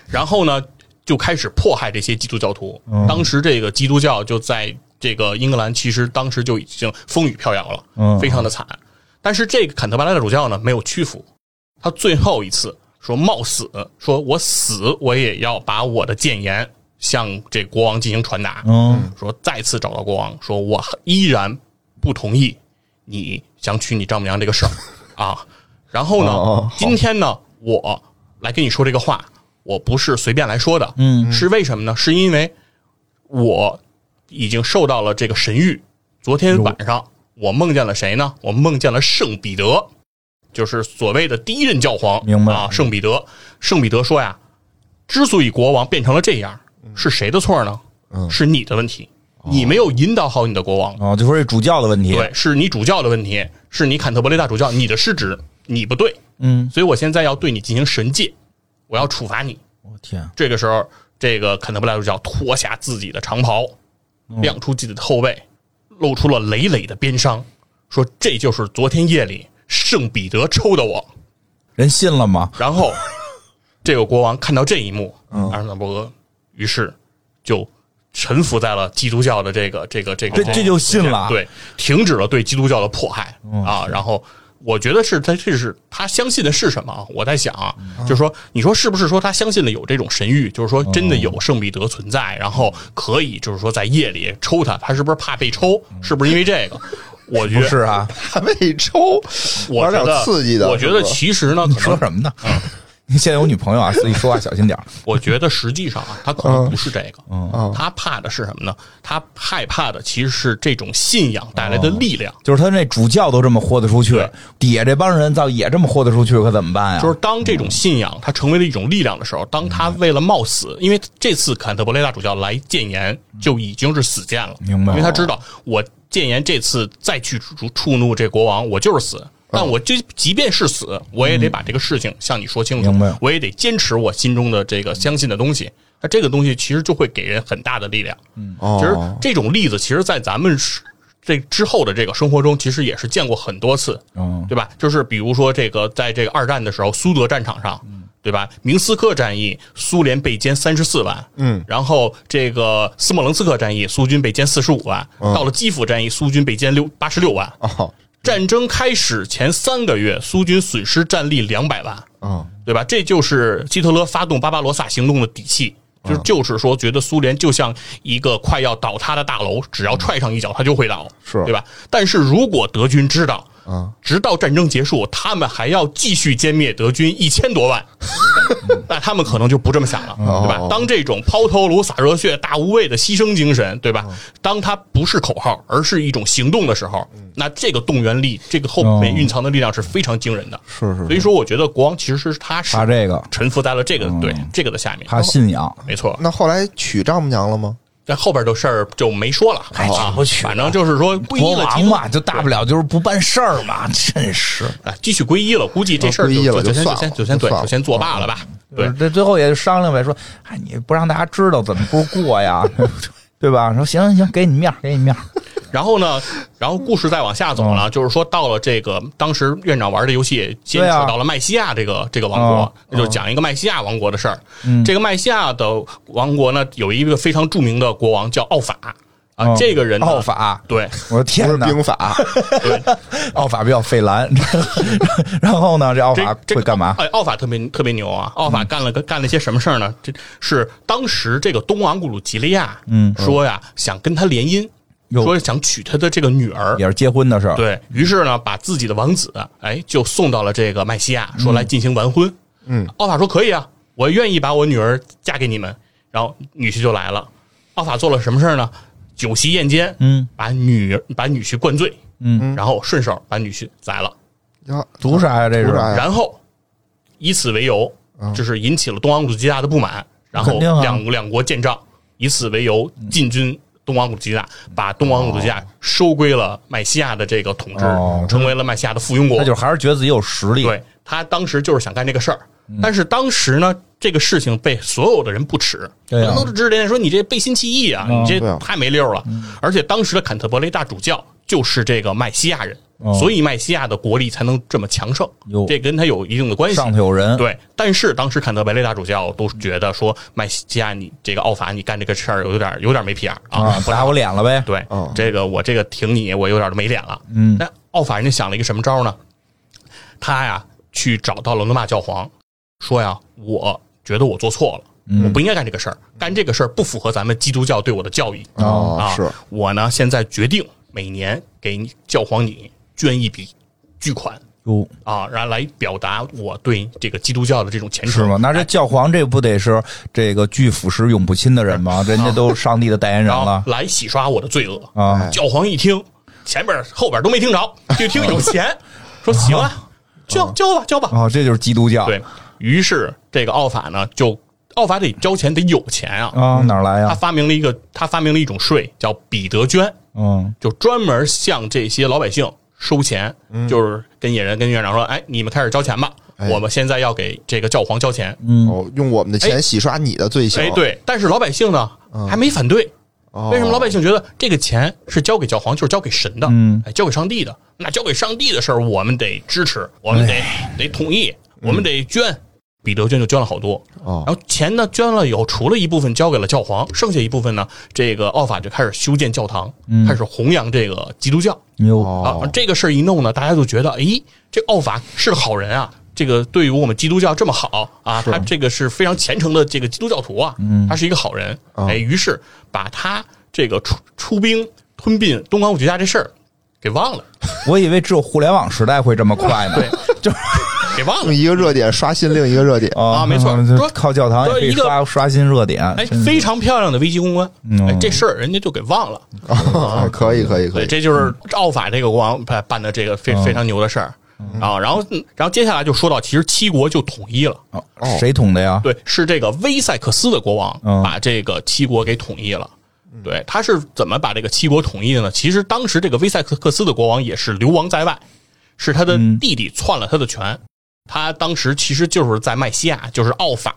然后呢，就开始迫害这些基督教徒。当时这个基督教就在这个英格兰，其实当时就已经风雨飘摇了，嗯非常的惨。但是这个坎特巴拉的主教呢，没有屈服，他最后一次说冒死，说我死我也要把我的谏言向这国王进行传达。嗯说再次找到国王，说我依然不同意你想娶你丈母娘这个事儿啊。然后呢，今天呢，我来跟你说这个话，我不是随便来说的，嗯，是为什么呢？是因为我已经受到了这个神谕。昨天晚上我梦见了谁呢？我梦见了圣彼得，就是所谓的第一任教皇，明白啊？圣彼得，圣彼得说呀，之所以国王变成了这样，是谁的错呢？是你的问题，你没有引导好你的国王，哦，就说这主教的问题。对，是你主教的问题，是你坎特伯雷大主教，你的失职，你不对，嗯，所以我现在要对你进行神戒，我要处罚你。我天，这个时候，这个坎特伯雷大主教脱下自己的长袍，亮出自己的后背，露出了累累的鞭伤，说这就是昨天夜里圣彼得抽的我。人信了吗？然后，这个国王看到这一幕，阿尔纳伯格于是就臣服在了基督教的这个这个这个，这这就信了对，停止了对基督教的迫害啊。然后，我觉得是他这是他相信的是什么啊？我在想啊，就是说，你说是不是说他相信的有这种神谕，就是说真的有圣彼得存在，然后可以就是说在夜里抽他，他是不是怕被抽？是不是因为这个？我觉得是啊，怕被抽，玩点我觉得刺激的。我觉得其实呢，可能说什么呢？你 现在有女朋友啊，自己说话小心点儿。我觉得实际上啊，他可能不是这个，嗯他怕的是什么呢？他害怕的其实是这种信仰带来的力量。就是他那主教都这么豁得出去，底下这帮人倒也这么豁得出去，可怎么办呀？就是当这种信仰它成为了一种力量的时候，当他为了冒死，因为这次坎特伯雷大主教来谏言就已经是死谏了，明白因为他知道我谏言这次再去触触怒这国王，我就是死。但我就即便是死，我也得把这个事情向你说清楚明白，我也得坚持我心中的这个相信的东西。那这个东西其实就会给人很大的力量。哦其实这种例子，其实，在咱们这之后的这个生活中，其实也是见过很多次，嗯对吧？就是比如说这个，在这个二战的时候，苏德战场上，对吧？明斯克战役，苏联被歼三十四万，嗯，然后这个斯莫棱斯克战役，苏军被歼四十五万，到了基辅战役，苏军被歼六八十六万。哦，战争开始前三个月，苏军损失战力两百万，嗯，对吧？这就是希特勒发动巴巴罗萨行动的底气，就是就是说，觉得苏联就像一个快要倒塌的大楼，只要踹上一脚，它就会倒，是。对吧？但是如果德军知道，嗯，直到战争结束，他们还要继续歼灭德军一千多万，那他们可能就不这么想了，对吧哦？当这种抛头颅、洒热血、大无畏的牺牲精神，对吧？当它不是口号，而是一种行动的时候，那这个动员力，这个后面蕴藏的力量是非常惊人的。是是所以说，我觉得国王其实是他是怕这个，臣服在了这个对这个的下面，他信仰。没错。那后来娶丈母娘了吗？这后边的事儿就没说了哎啊不去反正就是说皈依国了基督王嘛，就大不了就是不办事儿嘛，真是。哎，继续皈依了，估计这事儿就就先就先就先就先作罢了吧。对，这最后也就商量呗，说，哎，你不让大家知道，怎么不过呀？对吧？说行行行，给你面儿，给你面儿。然后呢，然后故事再往下走嗯。了，就是说到了这个当时院长玩的游戏也牵对啊。扯到了麦西亚这个这个王国嗯，那就讲一个麦西亚王国的事儿。这个麦西亚的王国呢，有一个非常著名的国王叫奥法啊嗯，这个人奥法，对。我的不是天哪！兵法，奥法比较费蓝，然后呢，这奥法这这个会干嘛？哎，奥法特别特别牛啊！奥法干了个干了些什么事儿呢？这是当时这个东王古鲁吉利亚，嗯。说呀想跟他联姻，哟说想娶他的这个女儿，也是结婚的事儿。对于是呢，把自己的王子哎就送到了这个麦西亚，说来进行完婚。嗯，奥法说可以啊，我愿意把我女儿嫁给你们。然后女婿就来了，奥法做了什么事儿呢？酒席宴间，嗯，把女把女婿灌醉，嗯，然后顺手把女婿宰了。呀图啥呀？这是然后以此为由，就是引起了东王古吉大的不满，然后两两国建仗，以此为由进军东王古吉亚，把东王古吉亚收归了麦西亚的这个统治哦，成为了麦西亚的附庸国。他。就还是觉得自己有实力。对他当时就是想干这个事儿，嗯。但是当时呢，这个事情被所有的人不耻，对啊。人都指指点点说你这背信弃义啊，嗯你这太没溜了。而且当时的坎特伯雷大主教就是这个麦西亚人，哦所以麦西亚的国力才能这么强盛哟，这跟他有一定的关系。上头有人。对，但是当时坎特伯雷大主教都觉得说麦西亚你这个奥法你干这个事儿有点有点没屁眼儿啊，不打我脸了呗。对，哦这个我这个挺你，我有点没脸了。嗯那奥法人家想了一个什么招呢？他呀去找到了罗马教皇，说呀，我觉得我做错了，嗯我不应该干这个事儿，干这个事儿不符合咱们基督教对我的教义啊。哦是我呢现在决定每年给你教皇你捐一笔巨款。哦，啊，然后来表达我对这个基督教的这种虔诚，是吗？那这教皇这不得是这个拒腐蚀永不侵的人吗？人家都上帝的代言人了来洗刷我的罪恶。啊！教皇一听，前边后边都没听着，就听有钱，说行啊，交交吧，交吧。啊，这就是基督教。对于是，这个奥法呢，就奥法得交钱，得有钱啊。啊，哪来呀他？发明了一个，他发明了一种税，叫彼得捐，嗯，就专门向这些老百姓收钱，就是跟野人、跟院长说，哎，你们开始交钱吧，哎我们现在要给这个教皇交钱。哦，用我们的钱洗刷你的罪行。哎，对，但是老百姓呢还没反对。哦，为什么老百姓觉得这个钱是交给教皇，就是交给神的，嗯哎，交给上帝的？那交给上帝的事儿，我们得支持，我们得得同意，我们得捐。彼得捐就捐了好多，哦。然后钱呢捐了以后，除了一部分交给了教皇，剩下一部分呢，这个奥法就开始修建教堂，开始弘扬这个基督教。哟，哦啊。这个事儿一弄呢，大家就觉得，诶，这奥法是个好人啊。这个对于我们基督教这么好啊，他这个是非常虔诚的这个基督教徒啊，他是一个好人，哎，于是把他这个出出兵吞并东方五国家这事儿给忘了，我以为只有互联网时代会这么快呢。对，就是 给忘了。一个热点刷新另一个热点。啊啊没错说靠教堂也可以说一个刷刷新热点。哎，非常漂亮的危机公关，嗯哎，这事儿人家就给忘了。哦 可以可以可，以，这就是奥法这个国王办办的这个非非常牛的事儿啊。然后，嗯然后接下来就说到，其实七国就统一了。哦谁统的呀？对，是这个威塞克斯的国王嗯把这个七国给统一了。对，他是怎么把这个七国统一的呢？其实当时这个威塞克斯的国王也是流亡在外，是他的弟弟篡了他的权。他当时其实就是在麦西亚，就是奥法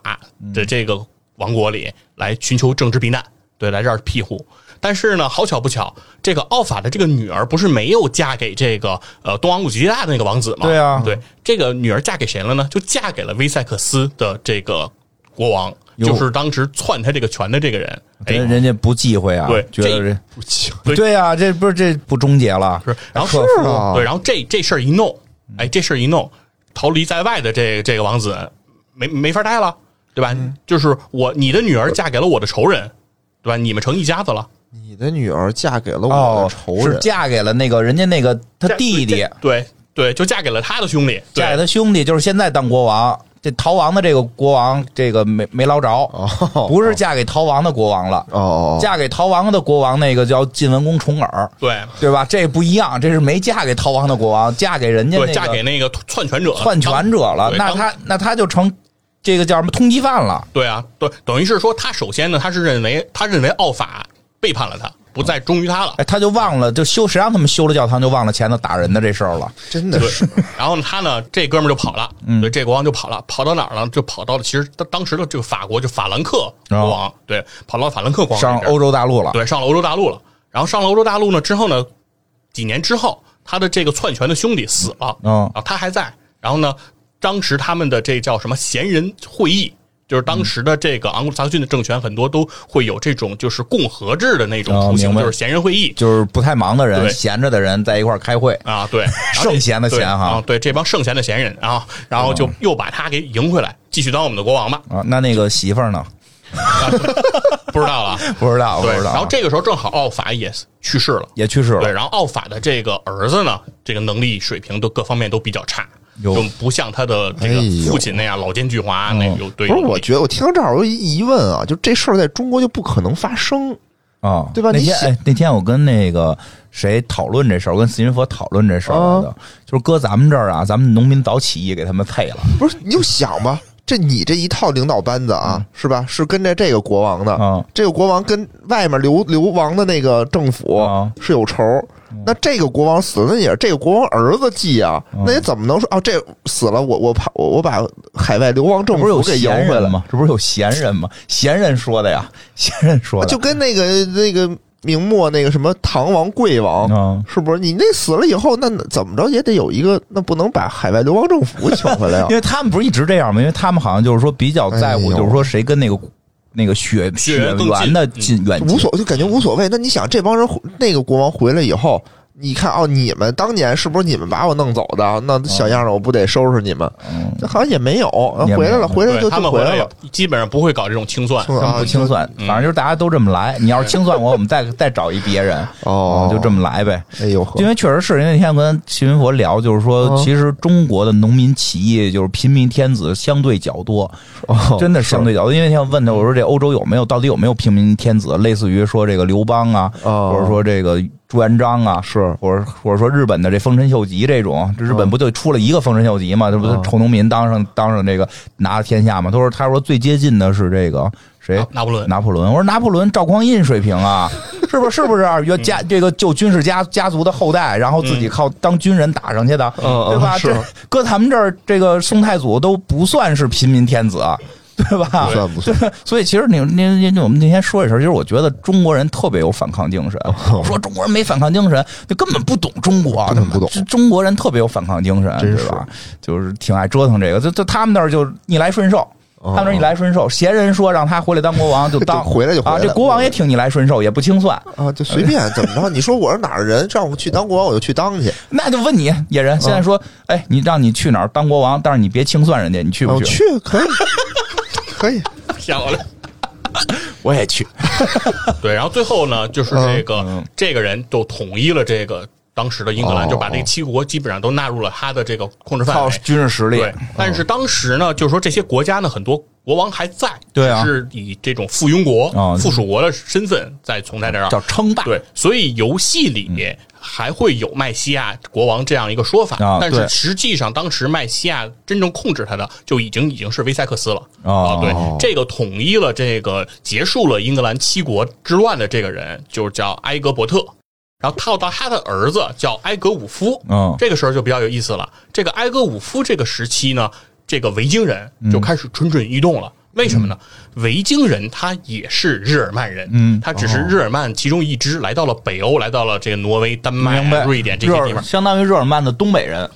的这个王国里来寻求政治避难，对，来这儿庇护。但是呢，好巧不巧，这个奥法的这个女儿不是没有嫁给这个呃东王古吉亚的那个王子吗？对啊对，这个女儿嫁给谁了呢？就嫁给了威塞克斯的这个国王，就是当时篡他这个权的这个人。哎，人人家不忌讳啊，对觉得这不忌讳，对呀，这不是这不终结了？是，然后克服啊对，然后这这事儿一弄，哎，这事儿一弄，逃离在外的这这个王子没没法待了，对吧？就是我你的女儿嫁给了我的仇人，对吧？你们成一家子了。你的女儿嫁给了我的哦，仇人，是嫁给了那个人家那个他弟弟，对对，就嫁给了他的兄弟，嫁给他兄弟，就是现在当国王。这逃亡的这个国王，这个没没捞着，哦，不是嫁给逃亡的国王了，哦，嫁给逃亡的国王那个叫晋文公重耳，对对吧？这不一样，这是没嫁给逃亡的国王，嫁给人家那对，个嫁给那个篡权者，篡权者了，那他那他就成这个叫什么通缉犯了。对啊，对，等于是说他首先呢，他是认为他认为奥法背叛了他，不再忠于他了。哎，他就忘了，就修谁让他们修了教堂，就忘了前头打人的这事儿了。真的是，然后呢，他呢，这哥们儿就跑了，嗯对，这国王就跑了，跑到哪儿了？就跑到了其实当当时的这个法国，就法兰克国王，对，跑到法兰克国王上欧洲大陆了，对，上了欧洲大陆了。然后上了欧洲大陆呢之后呢，几年之后，他的这个篡权的兄弟死了，嗯啊，他还在。然后呢，当时他们的这叫什么贤人会议，就是当时的这个昂古鲁萨克逊的政权很多都会有这种就是共和制的那种哦图形，就是闲人会议。就是不太忙的人、对闲着的人在一块儿开会。啊，对，圣贤的贤哈嗯啊，对，这帮圣贤的贤人啊，然后就又把他给迎回来，继续当我们的国王吧。啊，那那个媳妇儿呢？不知道了，不知道，不，知道。然后这个时候正好奥法也去世了，也去世了对，了。然后奥法的这个儿子呢，这个能力水平都各方面都比较差，哟就不像他的这个父亲那样老奸巨猾，那个有对。不是？我觉得我听到这儿，我有一疑问啊，就这事儿在中国就不可能发生，啊，对吧那天哎，那天我跟那个谁讨论这事儿，我跟四云佛讨论这事儿来的，就是搁咱们这儿啊，咱们农民早起义给他们配了。不是？你就想吧，这你这一套领导班子啊，是吧？是跟着这个国王的，啊这个国王跟外面流流亡的那个政府啊是有仇。那这个国王死了，那也是这个国王儿子继啊，那也怎么能说哦？这死了，我我怕我我把海外流亡政这不是有府给赢回来吗？这不是有闲人吗？闲人说的呀，闲人说的。就跟那个那个明末那个什么唐王、贵王，嗯是不是？你那死了以后，那怎么着也得有一个，那不能把海外流亡政府 请回来啊因？为他们不是一直这样吗？因为他们好像就是说比较在乎，哎就是说谁跟那个那个血血缘的近近远近无所就感觉无所谓。那你想，这帮人那个国王回来以后，你看哦，你们当年是不是你们把我弄走的？那小样儿，我不得收拾你们？嗯这好像也没有，回来了，回来就对他们回来了。基本上不会搞这种清算。啊不清算，反正就是大家都这么来。你要是清算我，我们再 再找一别人，哦就这么来呗。哎呦因，为确实是因为那天我跟齐云佛聊，就是说，嗯其实中国的农民起义就是平民天子相对较多，哦真的是相对较多。因为那天我问他，我说这欧洲有没有到底有没有平民天子，类似于说这个刘邦啊，哦或者说这个朱元璋啊，是或者或者说日本的这丰臣秀吉这种，这日本不就出了一个丰臣秀吉嘛？这不是嗯臭农民当上当上这个拿了天下嘛？他说他说最接近的是这个谁？拿破仑拿破仑。我说拿破仑赵匡胤水平啊，是不是？是不是原家这个就军事家家族的后代，然后自己靠当军人打上去的，嗯对吧？是这搁咱们这儿，这个宋太祖都不算是平民天子。对吧？不算不算对，所以其实你你你我们那天说这事儿，其实我觉得中国人特别有反抗精神。我说中国人没反抗精神，就根本不懂中国，根本不懂中国人特别有反抗精神，真是对吧？就是挺爱折腾这个，就就他们那儿就逆来顺受。他们那儿逆来顺受，闲人说让他回来当国王就当 就回来就啊，这国王也挺逆来顺受，也不清算。啊，就随便怎么着？你说我是哪儿人，让我去当国王，我就去当去。那就问你野人，现在说，哎，你让你去哪儿当国王，但是你别清算人家，你去不我去？去可以，可以。漂亮。我也去。对，然后最后呢，就是这个、嗯这个人就统一了这个当时的英格兰，哦就把这个七国基本上都纳入了他的这个控制范靠围。军事实力，对，但是当时呢，就是说这些国家呢，很多国王还在，对啊是以这种附庸国、哦附属国的身份在存在这儿。叫称霸。对，所以游戏里面还会有麦西亚国王这样一个说法，但是实际上当时麦西亚真正控制他的就已经已经是威塞克斯了。哦啊，对，这个统一了这个结束了英格兰七国之乱的这个人，就是叫埃格伯特。然后套到他的儿子叫埃格伍夫，嗯这个时候就比较有意思了。这个埃格伍夫这个时期呢，这个维京人就开始蠢蠢欲动了。为什么呢？维京人他也是日耳曼人，嗯他只是日耳曼其中一支，来到了北欧，来到了这个挪威、丹麦？、瑞典这些地方，相当于日耳曼的东北人，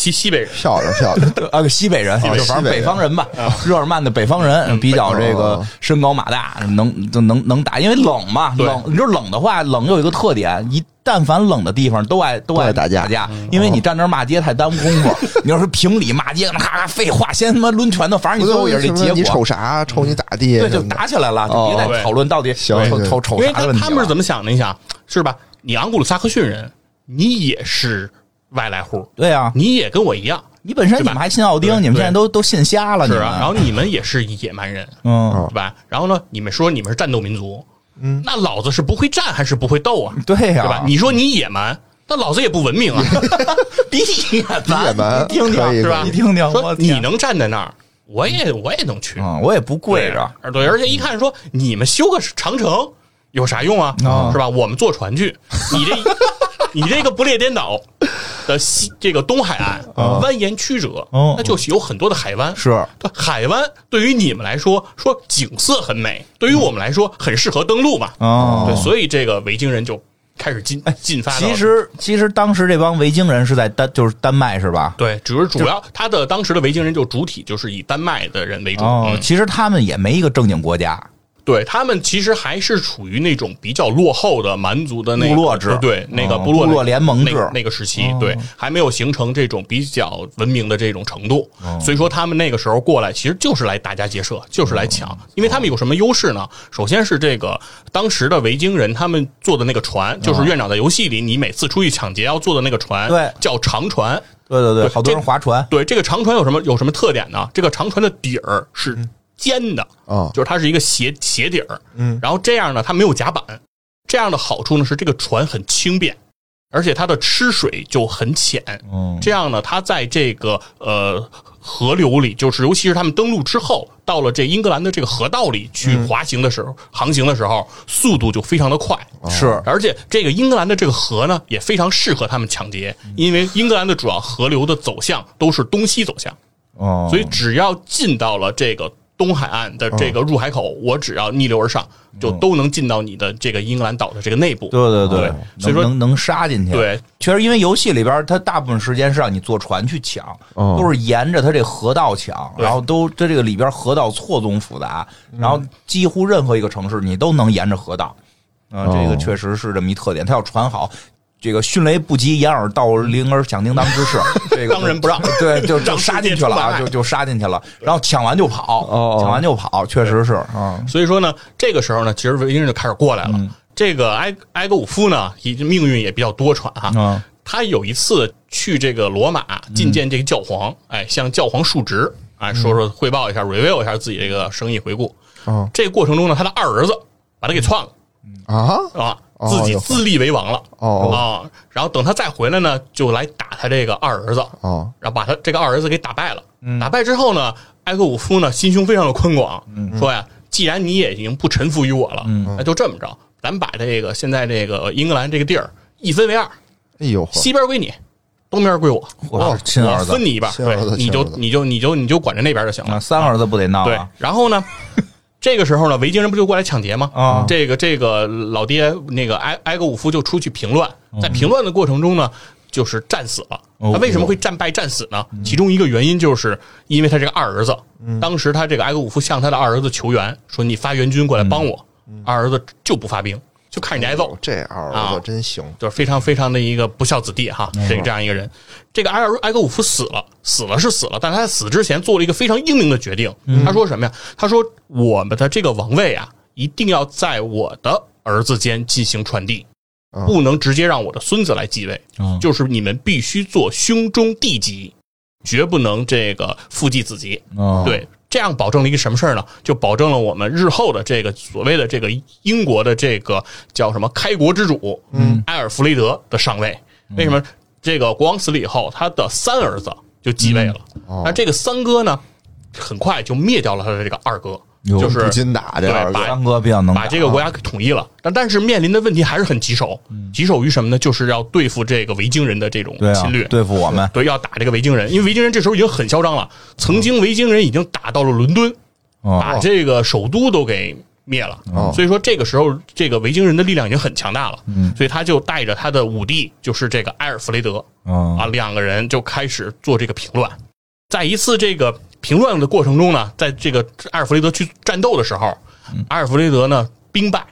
西西北人。漂亮漂亮，啊，西北人，就反正北方人吧，日耳曼的北方人比较这个哦身高马大，能就能能打，因为冷嘛，冷，你知道冷的话，冷有一个特点，一但凡冷的地方都爱都爱打架打架，因为你站那儿骂街太耽误功夫。你要是评理骂街，咔咔废话，先他妈抡拳头，反正你最后也是这结果你瞅。啥？瞅你咋地？对，就打起来了，就别哦再讨论到底行行瞅瞅瞅因为他啥问题了。他们是怎么想的？你想是吧？你昂古鲁萨克逊人，你也是外来户，对啊，你也跟我一样，你本身你们还信奥丁，你们现在都都信瞎了，是啊。然后你们也是野蛮人，嗯，对吧？然后呢，你们说你们是战斗民族，嗯，那老子是不会战还是不会斗啊？对呀，对吧？你说你野蛮，那老子也不文明啊，比野蛮，野蛮你听听是吧？你听听，说你能站在那儿，我也我也能去，嗯，我也不跪着，对，对，而且一看说你们修个长城有啥用啊？啊是吧？我们坐船去，你这你这个不列颠岛的西这个东海岸蜿蜒曲折，哦那就有很多的海湾。是对海湾对于你们来说，说景色很美，对于我们来说很适合登陆嘛。哦对，所以这个维京人就开始进进发到。其实其实当时这帮维京人是在丹就是丹麦是吧？对，只是主要他的当时的维京人就主体就是以丹麦的人为主。哦，嗯其实他们也没一个正经国家，对他们其实还是处于那种比较落后的蛮族的那个部落制。对那个哦部落部落联盟制。那那个时期，对还没有形成这种比较文明的这种程度，所以说他们那个时候过来其实就是来打家劫舍，就是来抢，因为他们有什么优势呢？首先是这个当时的维京人他们坐的那个船，就是院长在游戏里你每次出去抢劫要坐的那个船，对。叫长船。对对对，对好多人这划船，对，这个长船有什么有什么特点呢？这个长船的底儿是尖的，哦就是它是一个斜斜底儿，嗯，然后这样呢，它没有甲板，这样的好处呢是这个船很轻便，而且它的吃水就很浅，嗯。这样呢，它在这个呃河流里，就是尤其是他们登陆之后，到了这英格兰的这个河道里去滑行的时候，航行的时候，速度就非常的快，是。而且这个英格兰的这个河呢，也非常适合他们抢劫，因为英格兰的主要河流的走向都是东西走向，哦，所以只要进到了这个东海岸的这个入海口，我只要逆流而上，就都能进到你的这个英格兰岛的这个内部。对对对所以说能能能杀进去，对，确实因为游戏里边它大部分时间是让你坐船去抢，哦都是沿着它这河道抢，然后都它这个里边河道错综复杂，然后几乎任何一个城市你都能沿着河道，啊，这个哦。确实是这么一特点，它要船好。这个迅雷不及掩耳盗铃而响叮当之势，这个当仁不让。对，就就杀进去了啊，就就杀进去了，然后抢完就跑，哦抢完就跑，确实是啊，所以说呢，这个时候呢，其实维京人就开始过来了。这个埃埃格伍夫呢，已经命运也比较多舛哈。嗯。他有一次去这个罗马觐见这个教皇，哎，向教皇述职，哎，说说汇报一下，review 一下自己这个生意回顾。哦。这个过程中呢，他的二儿子把他给篡了。啊？啊，自己自立为王了哦啊。然后等他再回来呢，就来打他这个二儿子，哦然后把他这个二儿子给打败了。嗯打败之后呢，埃克伍夫呢心胸非常的宽广，说呀，既然你也已经不臣服于我了，嗯那就这么着，咱们把这个现在这个英格兰这个地儿一分为二，哎呦西边归你，东边归我，我是亲我儿子分你一半，对，你就你就你就你就管着那边就行啊，了。三儿子不得闹对啊，，然后呢？这个时候呢，维京人不就过来抢劫吗？啊。这个这个老爹那个埃埃格伍夫就出去平乱，在嗯平乱的过程中呢，就是战死了。哦。他为什么会战败战死呢？其中一个原因就是因为他这个二儿子，嗯。当时他这个埃格伍夫向他的二儿子求援，说你发援军过来帮我，嗯。二儿子就不发兵，就看着你挨揍哦，这二啊儿子真行就是非常非常的一个不孝子弟哈，嗯这个这样一个人。这个埃尔埃格伍夫死了，死了是死了，但他在死之前做了一个非常英明的决定。嗯他说什么呀？他说我们的这个王位啊，一定要在我的儿子间进行传递，嗯不能直接让我的孙子来继位。嗯就是你们必须做兄终弟及，绝不能这个父继子继。嗯，对，这样保证了一个什么事儿呢？就保证了我们日后的这个所谓的这个英国的这个叫什么开国之主，嗯，埃尔弗雷德的上位。为什么？这个国王死了以后，他的三儿子就继位了。哦那这个三哥呢，很快就灭掉了他的这个二哥，哟就是金打把三哥比较能把这个国家给统一了。但但是面临的问题还是很棘手，棘手于什么呢？就是要对付这个维京人的这种侵略，对付我们，对，要打这个维京人，因为维京人这时候已经很嚣张了。曾经维京人已经打到了伦敦，把哦这个首都都给灭了。哦所以说这个时候，这个维京人的力量已经很强大了。所以他就带着他的五弟，就是这个埃尔弗雷德嗯啊，两个人就开始做这个平乱。在一次这个平乱的过程中呢，在这个阿尔弗雷德去战斗的时候，阿尔弗雷德呢兵败，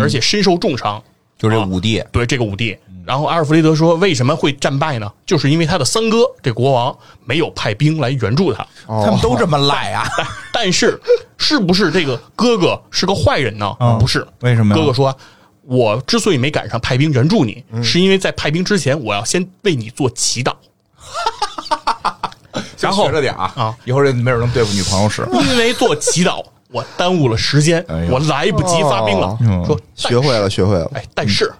而且身受重伤。就这啊五帝，对这个五帝。然后阿尔弗雷德说，为什么会战败呢？就是因为他的三哥这国王没有派兵来援助他。他们都这么赖啊？但但是，是不是这个哥哥是个坏人呢？嗯不是，为什么呀哥哥说，我之所以没赶上派兵援助你，是因为在派兵之前，我要先为你做祈祷。然后学着点啊啊，以后这没准能对付女朋友使。因为做祈祷，我耽误了时间哎，呦我来不及发兵了说学会了，学会了。哎，但是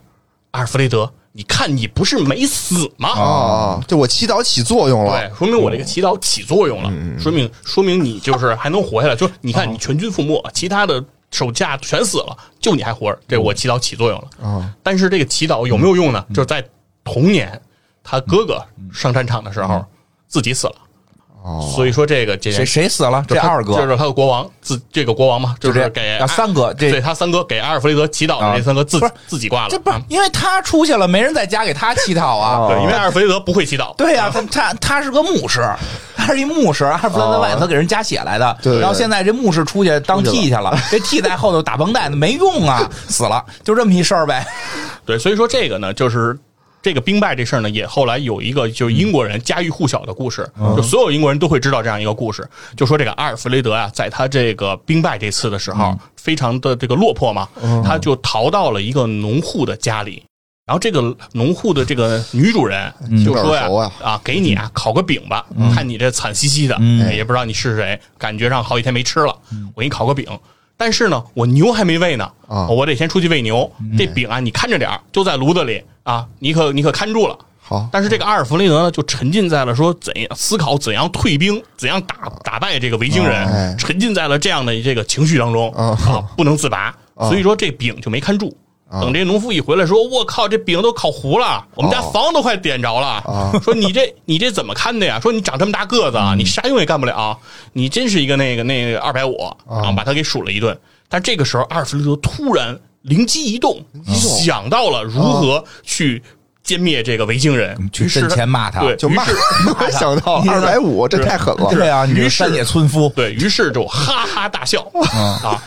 阿尔弗雷德，你看你不是没死吗？啊，就我祈祷起作用了对，说明我这个祈祷起作用了，说明说明你就是还能活下来。就是你看，你全军覆没，其他的手下全死了，就你还活着，这我祈祷起作用了。啊，但是这个祈祷有没有用呢？就是在同年，他哥哥上战场的时候自己死了，哦，所以说这个这谁谁死了？这二哥就是他的国王自这个国王嘛，就是给啊三哥这对他三哥给阿尔弗雷德祈祷的啊这三哥自自己挂了，这不是啊因为他出去了，没人在家给他祈祷啊。哦对，因为阿尔弗雷德不会祈祷，对呀、他他他是个牧师，他是一牧师，阿尔弗雷德外头给人加血来的。对对然后现在这牧师出去当替去了，这替在后头打绷带，没用啊，死了，就这么一事儿呗。对，所以说这个呢，就是这个兵败这事儿呢，也后来有一个就是英国人家喻户晓的故事，就所有英国人都会知道这样一个故事，就说这个阿尔弗雷德啊，在他这个兵败这次的时候，非常的这个落魄嘛，他就逃到了一个农户的家里。然后这个农户的这个女主人就说呀啊。啊，给你啊烤个饼吧，看你这惨兮兮的，哎也不知道你是谁，感觉上好几天没吃了，我给你烤个饼。但是呢，我牛还没喂呢，啊我得先出去喂牛。这饼啊，你看着点儿就在炉子里啊，你可你可看住了。好，但是这个阿尔弗雷德呢，就沉浸在了说怎样思考怎样退兵，怎样打打败这个维京哎人，沉浸在了这样的这个情绪当中啊啊，不能自拔。所以说这饼就没看住。等这农夫一回来说：“我靠，这饼都烤糊了，我们家哦房都快点着了。啊。说你这你这怎么看的呀？说你长这么大个子啊，你啥用也干不了，你真是一个那个那个二百五啊，把他给数了一顿。但这个时候，阿尔弗雷德突然灵机一动，想到了如何去歼灭这个维京人，嗯去于是阵前骂他。对，就骂没 想到二百五，这太狠了。对啊，你这于是山野村夫，对于是就哈哈大笑。嗯啊。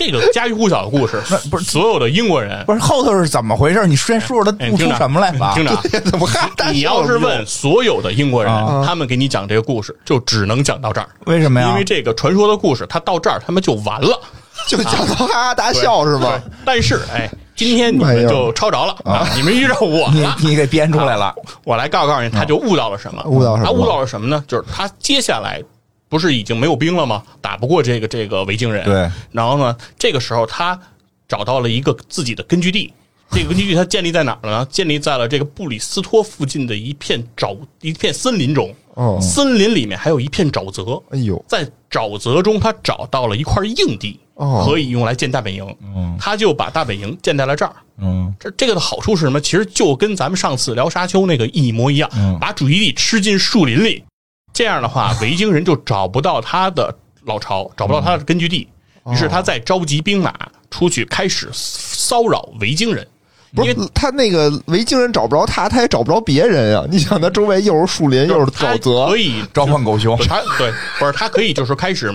这个家喻户晓的故事，不是所有的英国人不是后头是怎么回事？你先说说他悟出什么来吧？听着 啊，怎么？你要是问所有的英国人啊，他们给你讲这个故事，就只能讲到这儿。为什么呀？因为这个传说的故事，他到这儿他们就完了，就讲到哈哈大笑是吗？但是，哎，今天你们就抄着了啊！你们遇着我你了，你给编出来了，我来告告诉你，他就悟到了什么？悟到什么他悟到了什么呢？就是他接下来不是已经没有兵了吗？打不过这个这个维京人。对。然后呢，这个时候他找到了一个自己的根据地。这个根据地它建立在哪儿了呢？建立在了这个布里斯托附近的一片沼一片森林中。哦森林里面还有一片沼泽。哎呦，在沼泽中，他找到了一块硬地，哦可以用来建大本营。嗯他就把大本营建在了这儿。嗯这这个的好处是什么？其实就跟咱们上次聊沙丘那个一模一样，嗯把主基地吃进树林里。这样的话，维京人就找不到他的老巢，找不到他的根据地。于是他再召集兵马出去，开始骚扰维京人。因为不是他那个维京人找不着他，他也找不着别人呀。你想，他周围又是树林，又是沼泽可，以召唤狗熊，他对，不是他可以就是开始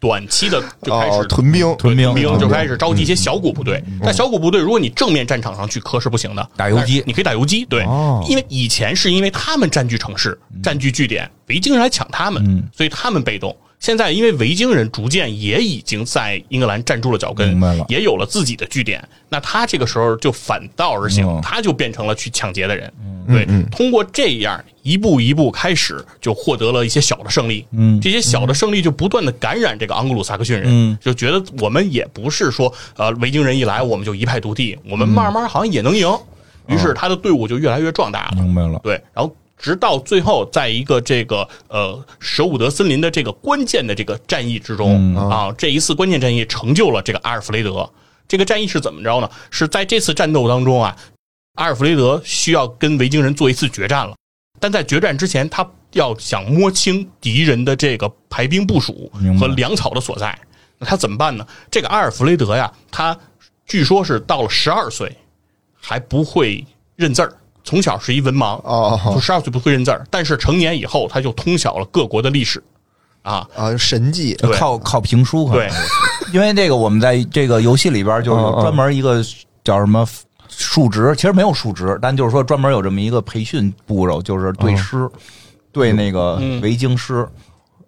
短期的就开哦始，屯兵，屯兵兵就开始召嗯集一些小股部队。但小股部队，如果你正面战场上去磕是不行的，打游击。你可以打游击。对。哦，因为以前是因为他们占据城市、占据据点，维京人来抢他们嗯，所以他们被动。现在因为维京人逐渐也已经在英格兰站住了脚跟明白了，也有了自己的据点，那他这个时候就反道而行嗯，他就变成了去抢劫的人。对，通过这样一步一步开始，就获得了一些小的胜利。嗯这些小的胜利就不断的感染这个盎格鲁撒克逊人，嗯就觉得我们也不是说呃维京人一来我们就一派独地，我们慢慢好像也能赢。于是他的队伍就越来越壮大了。明白了。对，然后直到最后，在一个这个呃舍伍德森林的这个关键的这个战役之中、啊，这一次关键战役成就了这个阿尔弗雷德。这个战役是怎么着呢？是在这次战斗当中啊，阿尔弗雷德需要跟维京人做一次决战了。但在决战之前，他要想摸清敌人的这个排兵部署和粮草的所在，那他怎么办呢？这个阿尔弗雷德呀，他据说是到了十二岁还不会认字儿，从小是一文盲，哦就十二岁不会认字儿，但是成年以后他就通晓了各国的历史，啊，啊，神迹，对。靠靠评书可能。对，因为这个我们在这个游戏里边就有嗯嗯专门一个叫什么数值，其实没有数值，但就是说专门有这么一个培训步骤，就是对诗，对那个嗯。维京诗，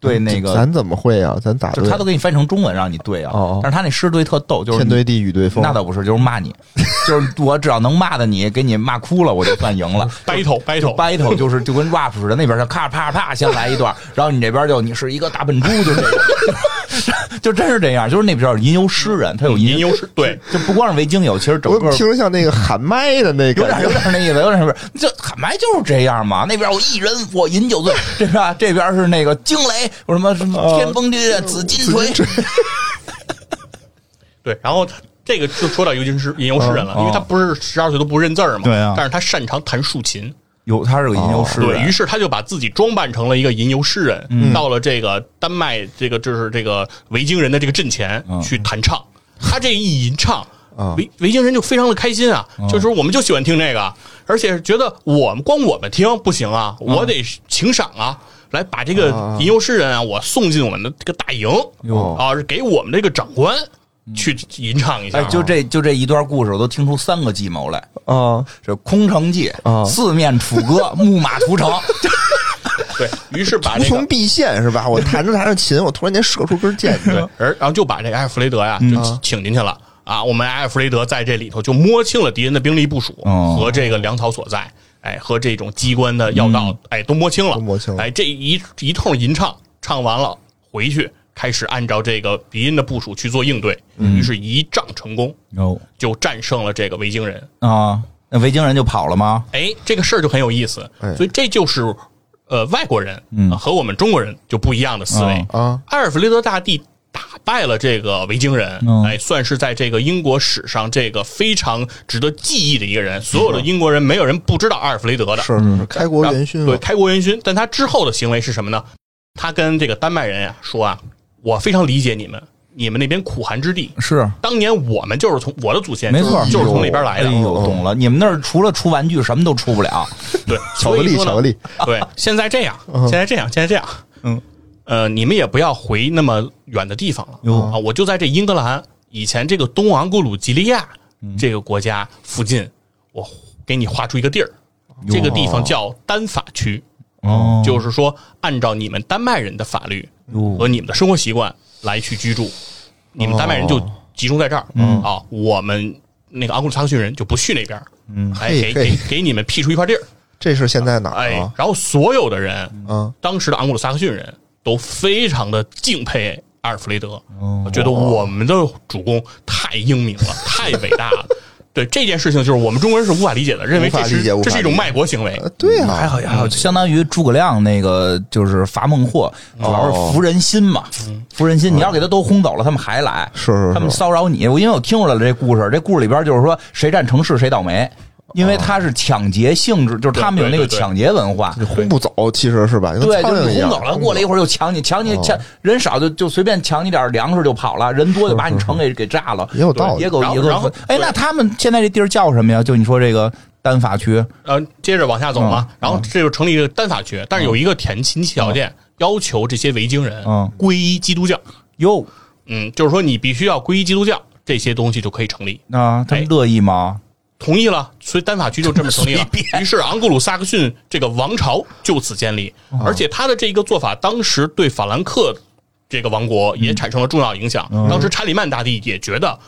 对那个。咱怎么会啊？咱咋他都给你翻成中文让你对啊，但是他那诗对特逗，就是天对地，雨对风。那倒不是，就是骂你，就是我只要能骂的你，给你骂哭了，我就算赢了。battle battle，battle 就是就跟 rap 似的，那边就咔啪啪先来一段，然后你这边就你是一个大笨猪，就这个，就真是这样，就是那边有吟游诗人，他有吟吟游诗对，就不光是维京有，其实整个听着像那个喊麦的那个有点，有点那意思，有点什么？这喊麦就是这样嘛。那边我一人我饮酒醉，这是吧？这边是那个惊雷，什么什么天崩地裂，紫金锤，对，然后他这个就说到尤金诗吟游诗人了，因为他不是十二岁都不认字儿嘛，对啊但是他擅长弹竖琴，有他是个吟游诗人，对于是他就把自己装扮成了一个吟游诗人，到了这个丹麦这个就是这个维京人的这个阵前去弹唱，他这一吟唱。啊维维京人就非常的开心啊，就是说我们就喜欢听这个，而且觉得我们光我们听不行啊，我得请赏啊，来把这个吟游诗人啊，我送进我们的这个大营哟。啊，是给我们这个长官去吟唱一下哎，，就这就这一段故事，我都听出三个计谋来。啊，这空城计啊。四面楚歌，木马屠城。对于是把无这个穷必现是吧？我弹着弹着琴，我突然间射出根 箭去对，而然后就把这个艾弗雷德呀就请进去了。啊。我们艾弗雷德在这里头就摸清了敌人的兵力部署哦。和这个粮草所在，哎，和这种机关的要道，哎，都摸清了，都摸清了。哎，这一一通吟唱唱完了，回去开始按照这个敌人的部署去做应对，于是一仗成功，哦就战胜了这个维京人。啊，那维京人就跑了吗？哎，这个事儿就很有意思，哎所以这就是呃外国人和我们中国人就不一样的思维。啊阿尔弗雷德大帝打败了这个维京人，嗯哎，算是在这个英国史上这个非常值得记忆的一个人。所有的英国人没有人不知道阿尔弗雷德的，是是是，开国元勋对，开国元勋。但他之后的行为是什么呢？他跟这个丹麦人呀、说啊，我非常理解你们，你们那边苦寒之地。是，当年我们就是从我的祖先，没错。就是从那边来的。哎呦，懂了，你们那儿除了出玩具，什么都出不了。对，巧克力巧克力，对，现在这样，现在这样，现在这样，嗯，呃，你们也不要回那么远的地方了。啊！我就在这英格兰以前这个东昂格鲁吉利亚嗯。这个国家附近，我给你划出一个地儿，这个地方叫丹法区，哦。就是说按照你们丹麦人的法律哟。和你们的生活习惯来去居住，你们丹麦人就集中在这儿。啊，我们那个昂格鲁萨克逊人就不去那边，嗯，哎，给给给你们辟出一块地儿。这是现在哪儿哎啊？，然后所有的人，嗯，当时的昂古鲁萨克逊人都非常的敬佩阿尔弗雷德，觉得我们的主公太英明了，太伟大了。对这件事情，就是我们中国人是无法理解的，认为这是无法理解这是一种卖国行为。呃对啊，还好还好，相当于诸葛亮那个就是伐孟获，主要是服人心嘛，服人心。你要给他都轰走了，他们还来，是是他们，骚扰你。我因为我听出来了这故事，这故事里边就是说谁占城市谁倒霉，因为他是抢劫性质，就是他们有那个抢劫文化。你轰不走，其实是吧？对，就是轰走了，过了一会儿又抢你，抢你抢人少就就随便抢你点粮食就跑了，人多就把你城给给炸了，也有道理野狗然后。哎，那他们现在这地儿叫什么呀？就你说这个单法区，呃，接着往下走嘛，然后这就成立一个单法区，但是有一个前前提条件，要求这些维京人嗯皈依基督教。哟，嗯，就是说你必须要皈依基督教，这些东西就可以成立。那他们哎乐意吗？同意了，所以丹法区就 这么成立了。于是昂格鲁萨克逊这个王朝就此建立，而且他的这一个做法，当时对法兰克这个王国也产生了重要影响。当时查理曼大帝也觉得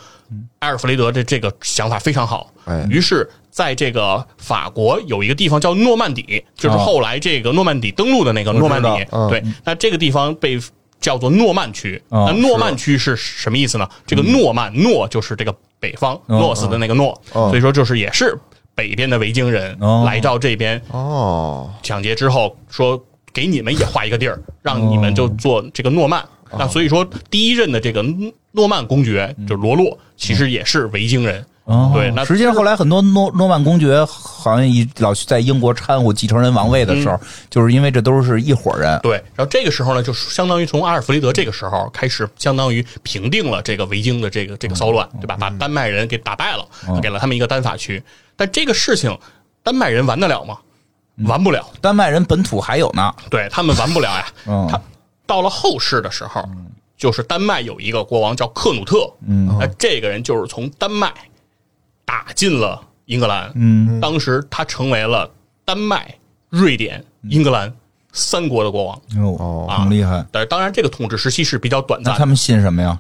埃尔弗雷德的这个想法非常好哎，于是在这个法国有一个地方叫诺曼底，就是后来这个诺曼底登陆的那个诺曼底。对，那这个地方被。叫做诺曼区，哦那诺曼区是什么意思呢？这个诺曼诺就是这个北方哦诺斯的那个诺，哦。所以说就是也是北边的维京人哦。来到这边哦，抢劫之后，说给你们也划一个地儿，让你们就做这个诺曼。那所以说，第一任的这个诺曼公爵就罗洛，其实也是维京人。哦对那实际上后来很多诺诺曼公爵好像一老去在英国掺和继承人王位的时候，就是因为这都是一伙人。对，然后这个时候呢，就是相当于从阿尔弗雷德这个时候开始，相当于平定了这个维京的这个这个骚乱，对吧？把丹麦人给打败了，给了他们一个单法区。但这个事情，丹麦人完得了吗？完不了，丹麦人本土还有呢，对他们完不了呀。嗯他到了后世的时候，就是丹麦有一个国王叫克努特，嗯，那这个人就是从丹麦打进了英格兰，嗯，当时他成为了丹麦、瑞典、英格兰三国的国王。哦啊挺厉害。但是当然，这个统治时期是比较短暂的，那他们信什么呀？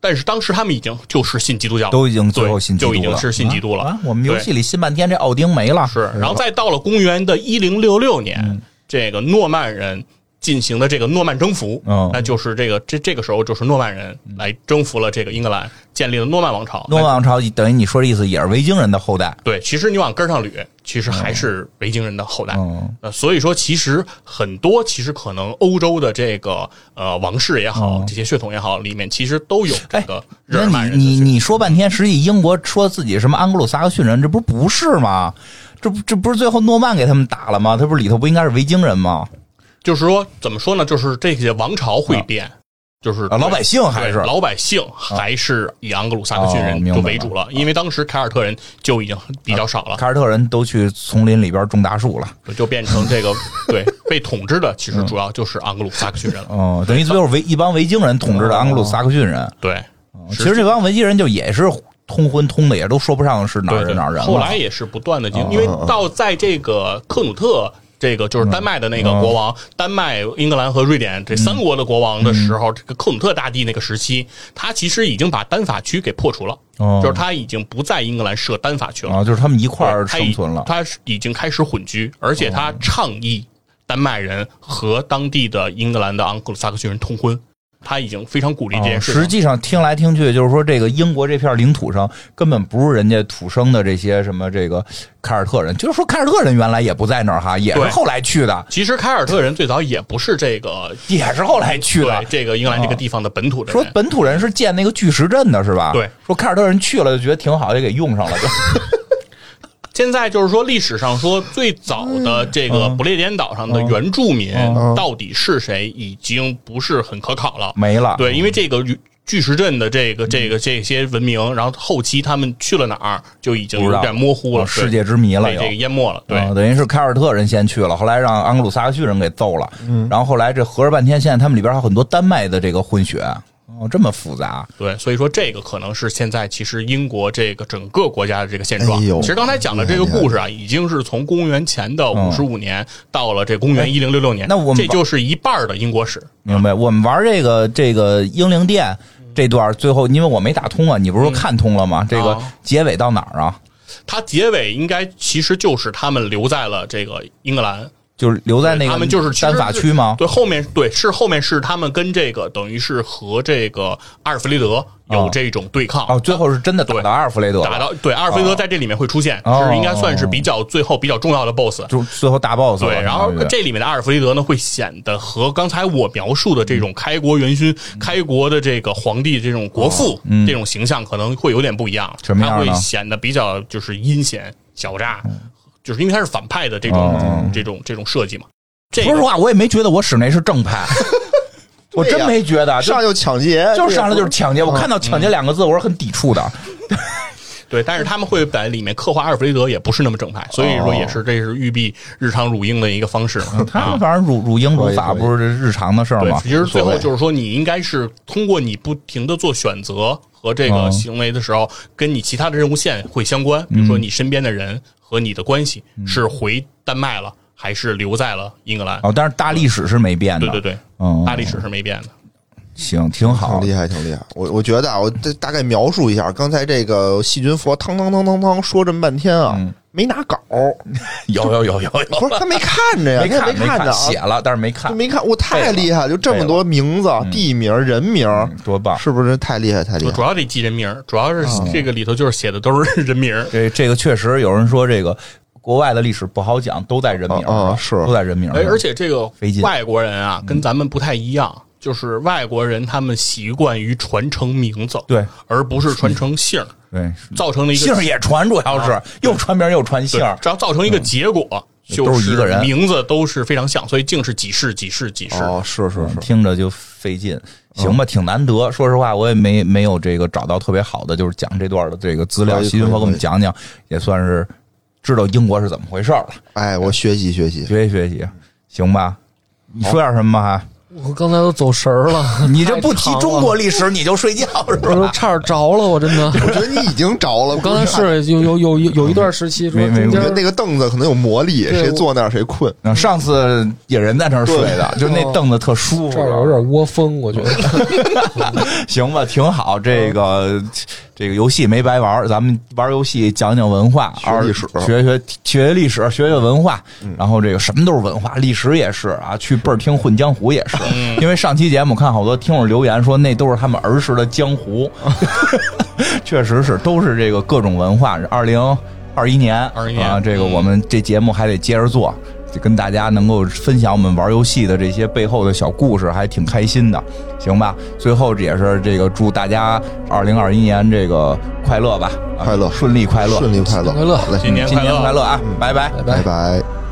但是当时他们已经就是信基督教了，都已经最后信基督了，就已经是信基督了。啊！我们游戏里信半天，这奥丁没了。是，然后再到了公元的一零六六年，嗯这个诺曼人进行的这个诺曼征服，嗯那就是这个这这个时候就是诺曼人来征服了这个英格兰，建立了诺曼王朝。诺曼王朝等于你说的意思也是维京人的后代。对，其实你往根上捋，其实还是维京人的后代。嗯呃，所以说其实很多，其实可能欧洲的这个呃王室也好，嗯这些血统也好，里面其实都有这哎个，日耳曼你你人的血统你说半天，实际英国说自己什么安格鲁萨克逊人，这不是不是吗？这不这不是最后诺曼给他们打了吗？他不是里头不应该是维京人吗？就是说怎么说呢？就是这些王朝会变。就是啊老百姓还是老百姓还是以昂格鲁萨克逊人就为主了，因为当时凯尔特人就已经比较少了，凯尔特人都去丛林里边种大树了。就变成这个 对被统治的，其实主要就是昂格鲁萨克逊人了。哦，等于最后维一帮维京人统治的盎格鲁萨克逊人。对，哦其实这帮维京人就也是通婚通的，也都说不上是哪儿哪儿人。后来也是不断的因为到在这个克努特。这个就是丹麦的那个国王，丹麦、英格兰和瑞典这三国的国王的时候，这个克努特大帝那个时期，他其实已经把单法区给破除了，哦。就是他已经不在英格兰设单法区了，啊，就是他们一块儿生存了。哦他是已经开始混居，而且他倡议丹麦人和当地的英格兰的昂格鲁萨克逊人通婚，他已经非常鼓励这件事。哦实际上听来听去，就是说这个英国这片领土上根本不是人家土生的这些什么这个凯尔特人，就是说凯尔特人原来也不在那儿哈，也是后来去的，其实凯尔特人最早也不是这个也是后来去的。这个英格兰这个地方的本土的人，说本土人是建那个巨石阵的是吧？对，说凯尔特人去了就觉得挺好，也给用上了就。现在就是说，历史上说最早的这个不列颠岛上的原住民到底是谁，已经不是很可考了。没了。对，因为这个巨石阵的这个这个这些文明，然后后期他们去了哪儿，就已经有点模糊了，哦世界之谜了被这个淹没了。对，啊等于是凯尔特人先去了，后来让安格鲁萨克逊人给揍了，嗯。然后后来这合着半天，现在他们里边还有很多丹麦的这个混血，哦，这么复杂，对，所以说这个可能是现在其实英国这个整个国家的这个现状。哎其实刚才讲的这个故事啊，已经是从公元前的五十五年到了这公元一零六六年，嗯那我们这就是一半的英国史。明白？我们玩这个这个英灵殿这段最后，因为我没打通啊，你不是说看通了吗？这个啊结尾到哪儿啊？它结尾应该其实就是他们留在了这个英格兰，就是留在那个他们就是单法区吗？对，后面对是后面是他们跟这个等于是和这个阿尔弗雷德有这种对抗。哦，最后是真的打到阿尔弗雷德，打到对阿尔弗雷德在这里面会出现，哦是应该算是比较最后比较重要的 BOSS。就最后大 boss 对，然后这里面的阿尔弗雷德呢，会显得和刚才我描述的这种开国元勋、开国的这个皇帝这种国父、这种形象可能会有点不一样。嗯什么样呢他会显得比较就是阴险狡诈，就是因为他是反派的这种、哦这种这种设计嘛。这个说实话，我也没觉得我室内是正派，我真没觉得，就上就抢劫，就是上来就是抢劫。我看到“抢劫”两个字，我是很抵触的。对，但是他们会在里面刻画阿尔弗雷德也不是那么正派，所以说也是这是玉璧日常辱英的一个方式。啊他们反正辱辱英辱法不是这日常的事儿对吗，？其实最后就是说，你应该是通过你不停的做选择和这个嗯行为的时候，跟你其他的任务线会相关。比如说，你身边的人和你的关系是回丹麦了，还是留在了英格兰？哦，但是大历史是没变的。对对对，嗯，大历史是没变的。行，挺好挺。厉害，挺厉害。我我觉得啊，我这大概描述一下，刚才这个细菌佛汤汤汤汤汤说这么半天啊，嗯没拿稿，有有有有有，不是他没看着呀，没看没，看着写啊，了但是没看，没看，我太厉害了，就这么多名字、地名、人名，嗯多棒！是不是太厉害？太厉害主！要得记人名，主要是这个里头就是写的都是人名儿。这这个确实有人说这个国外的历史不好讲，都在人名啊是都在人名。哎，而且这个外国人啊，跟咱们不太一样，就是外国人他们习惯于传承名字，对而不是传承姓儿，对，造成了一个姓儿也传，主要是又传名又传姓儿，只要造成一个结果，就都是一个人名字都是非常像，所以竟是几世几世几世。哦，是是是，听着就费劲。行吧，挺难得。说实话，我也没没有这个找到特别好的，就是讲这段的这个资料。徐云佛给我们讲讲，也算是知道英国是怎么回事了，哎，我学习学习。学习学习，行吧？你说点什么还？我刚才都走神儿了，你这不提中国历史你就睡觉是吧？差点着了，我真的。我觉得你已经着了。我刚才是有有有有有一段时期说没没中间我觉得那个凳子可能有魔力，对谁坐那儿谁困。嗯上次野人在那儿睡的，就那凳子特舒服这，儿有点窝风，我觉得。行吧，挺好。这个这个游戏没白玩，咱们玩游戏讲讲文化，学历史学学学学历史，学学文化。然后这个什么都是文化，历史也是啊。去倍儿听混江湖也是，因为上期节目看好多听众留言说那都是他们儿时的江湖，确实是都是这个各种文化。二零二一年，21年啊，这个我们这节目还得接着做。就跟大家能够分享我们玩游戏的这些背后的小故事，还挺开心的，行吧？最后也是这个祝大家二零二一年这个快乐吧，啊快乐顺利快乐，顺利快乐，快乐，新年快乐啊！拜拜。拜拜拜。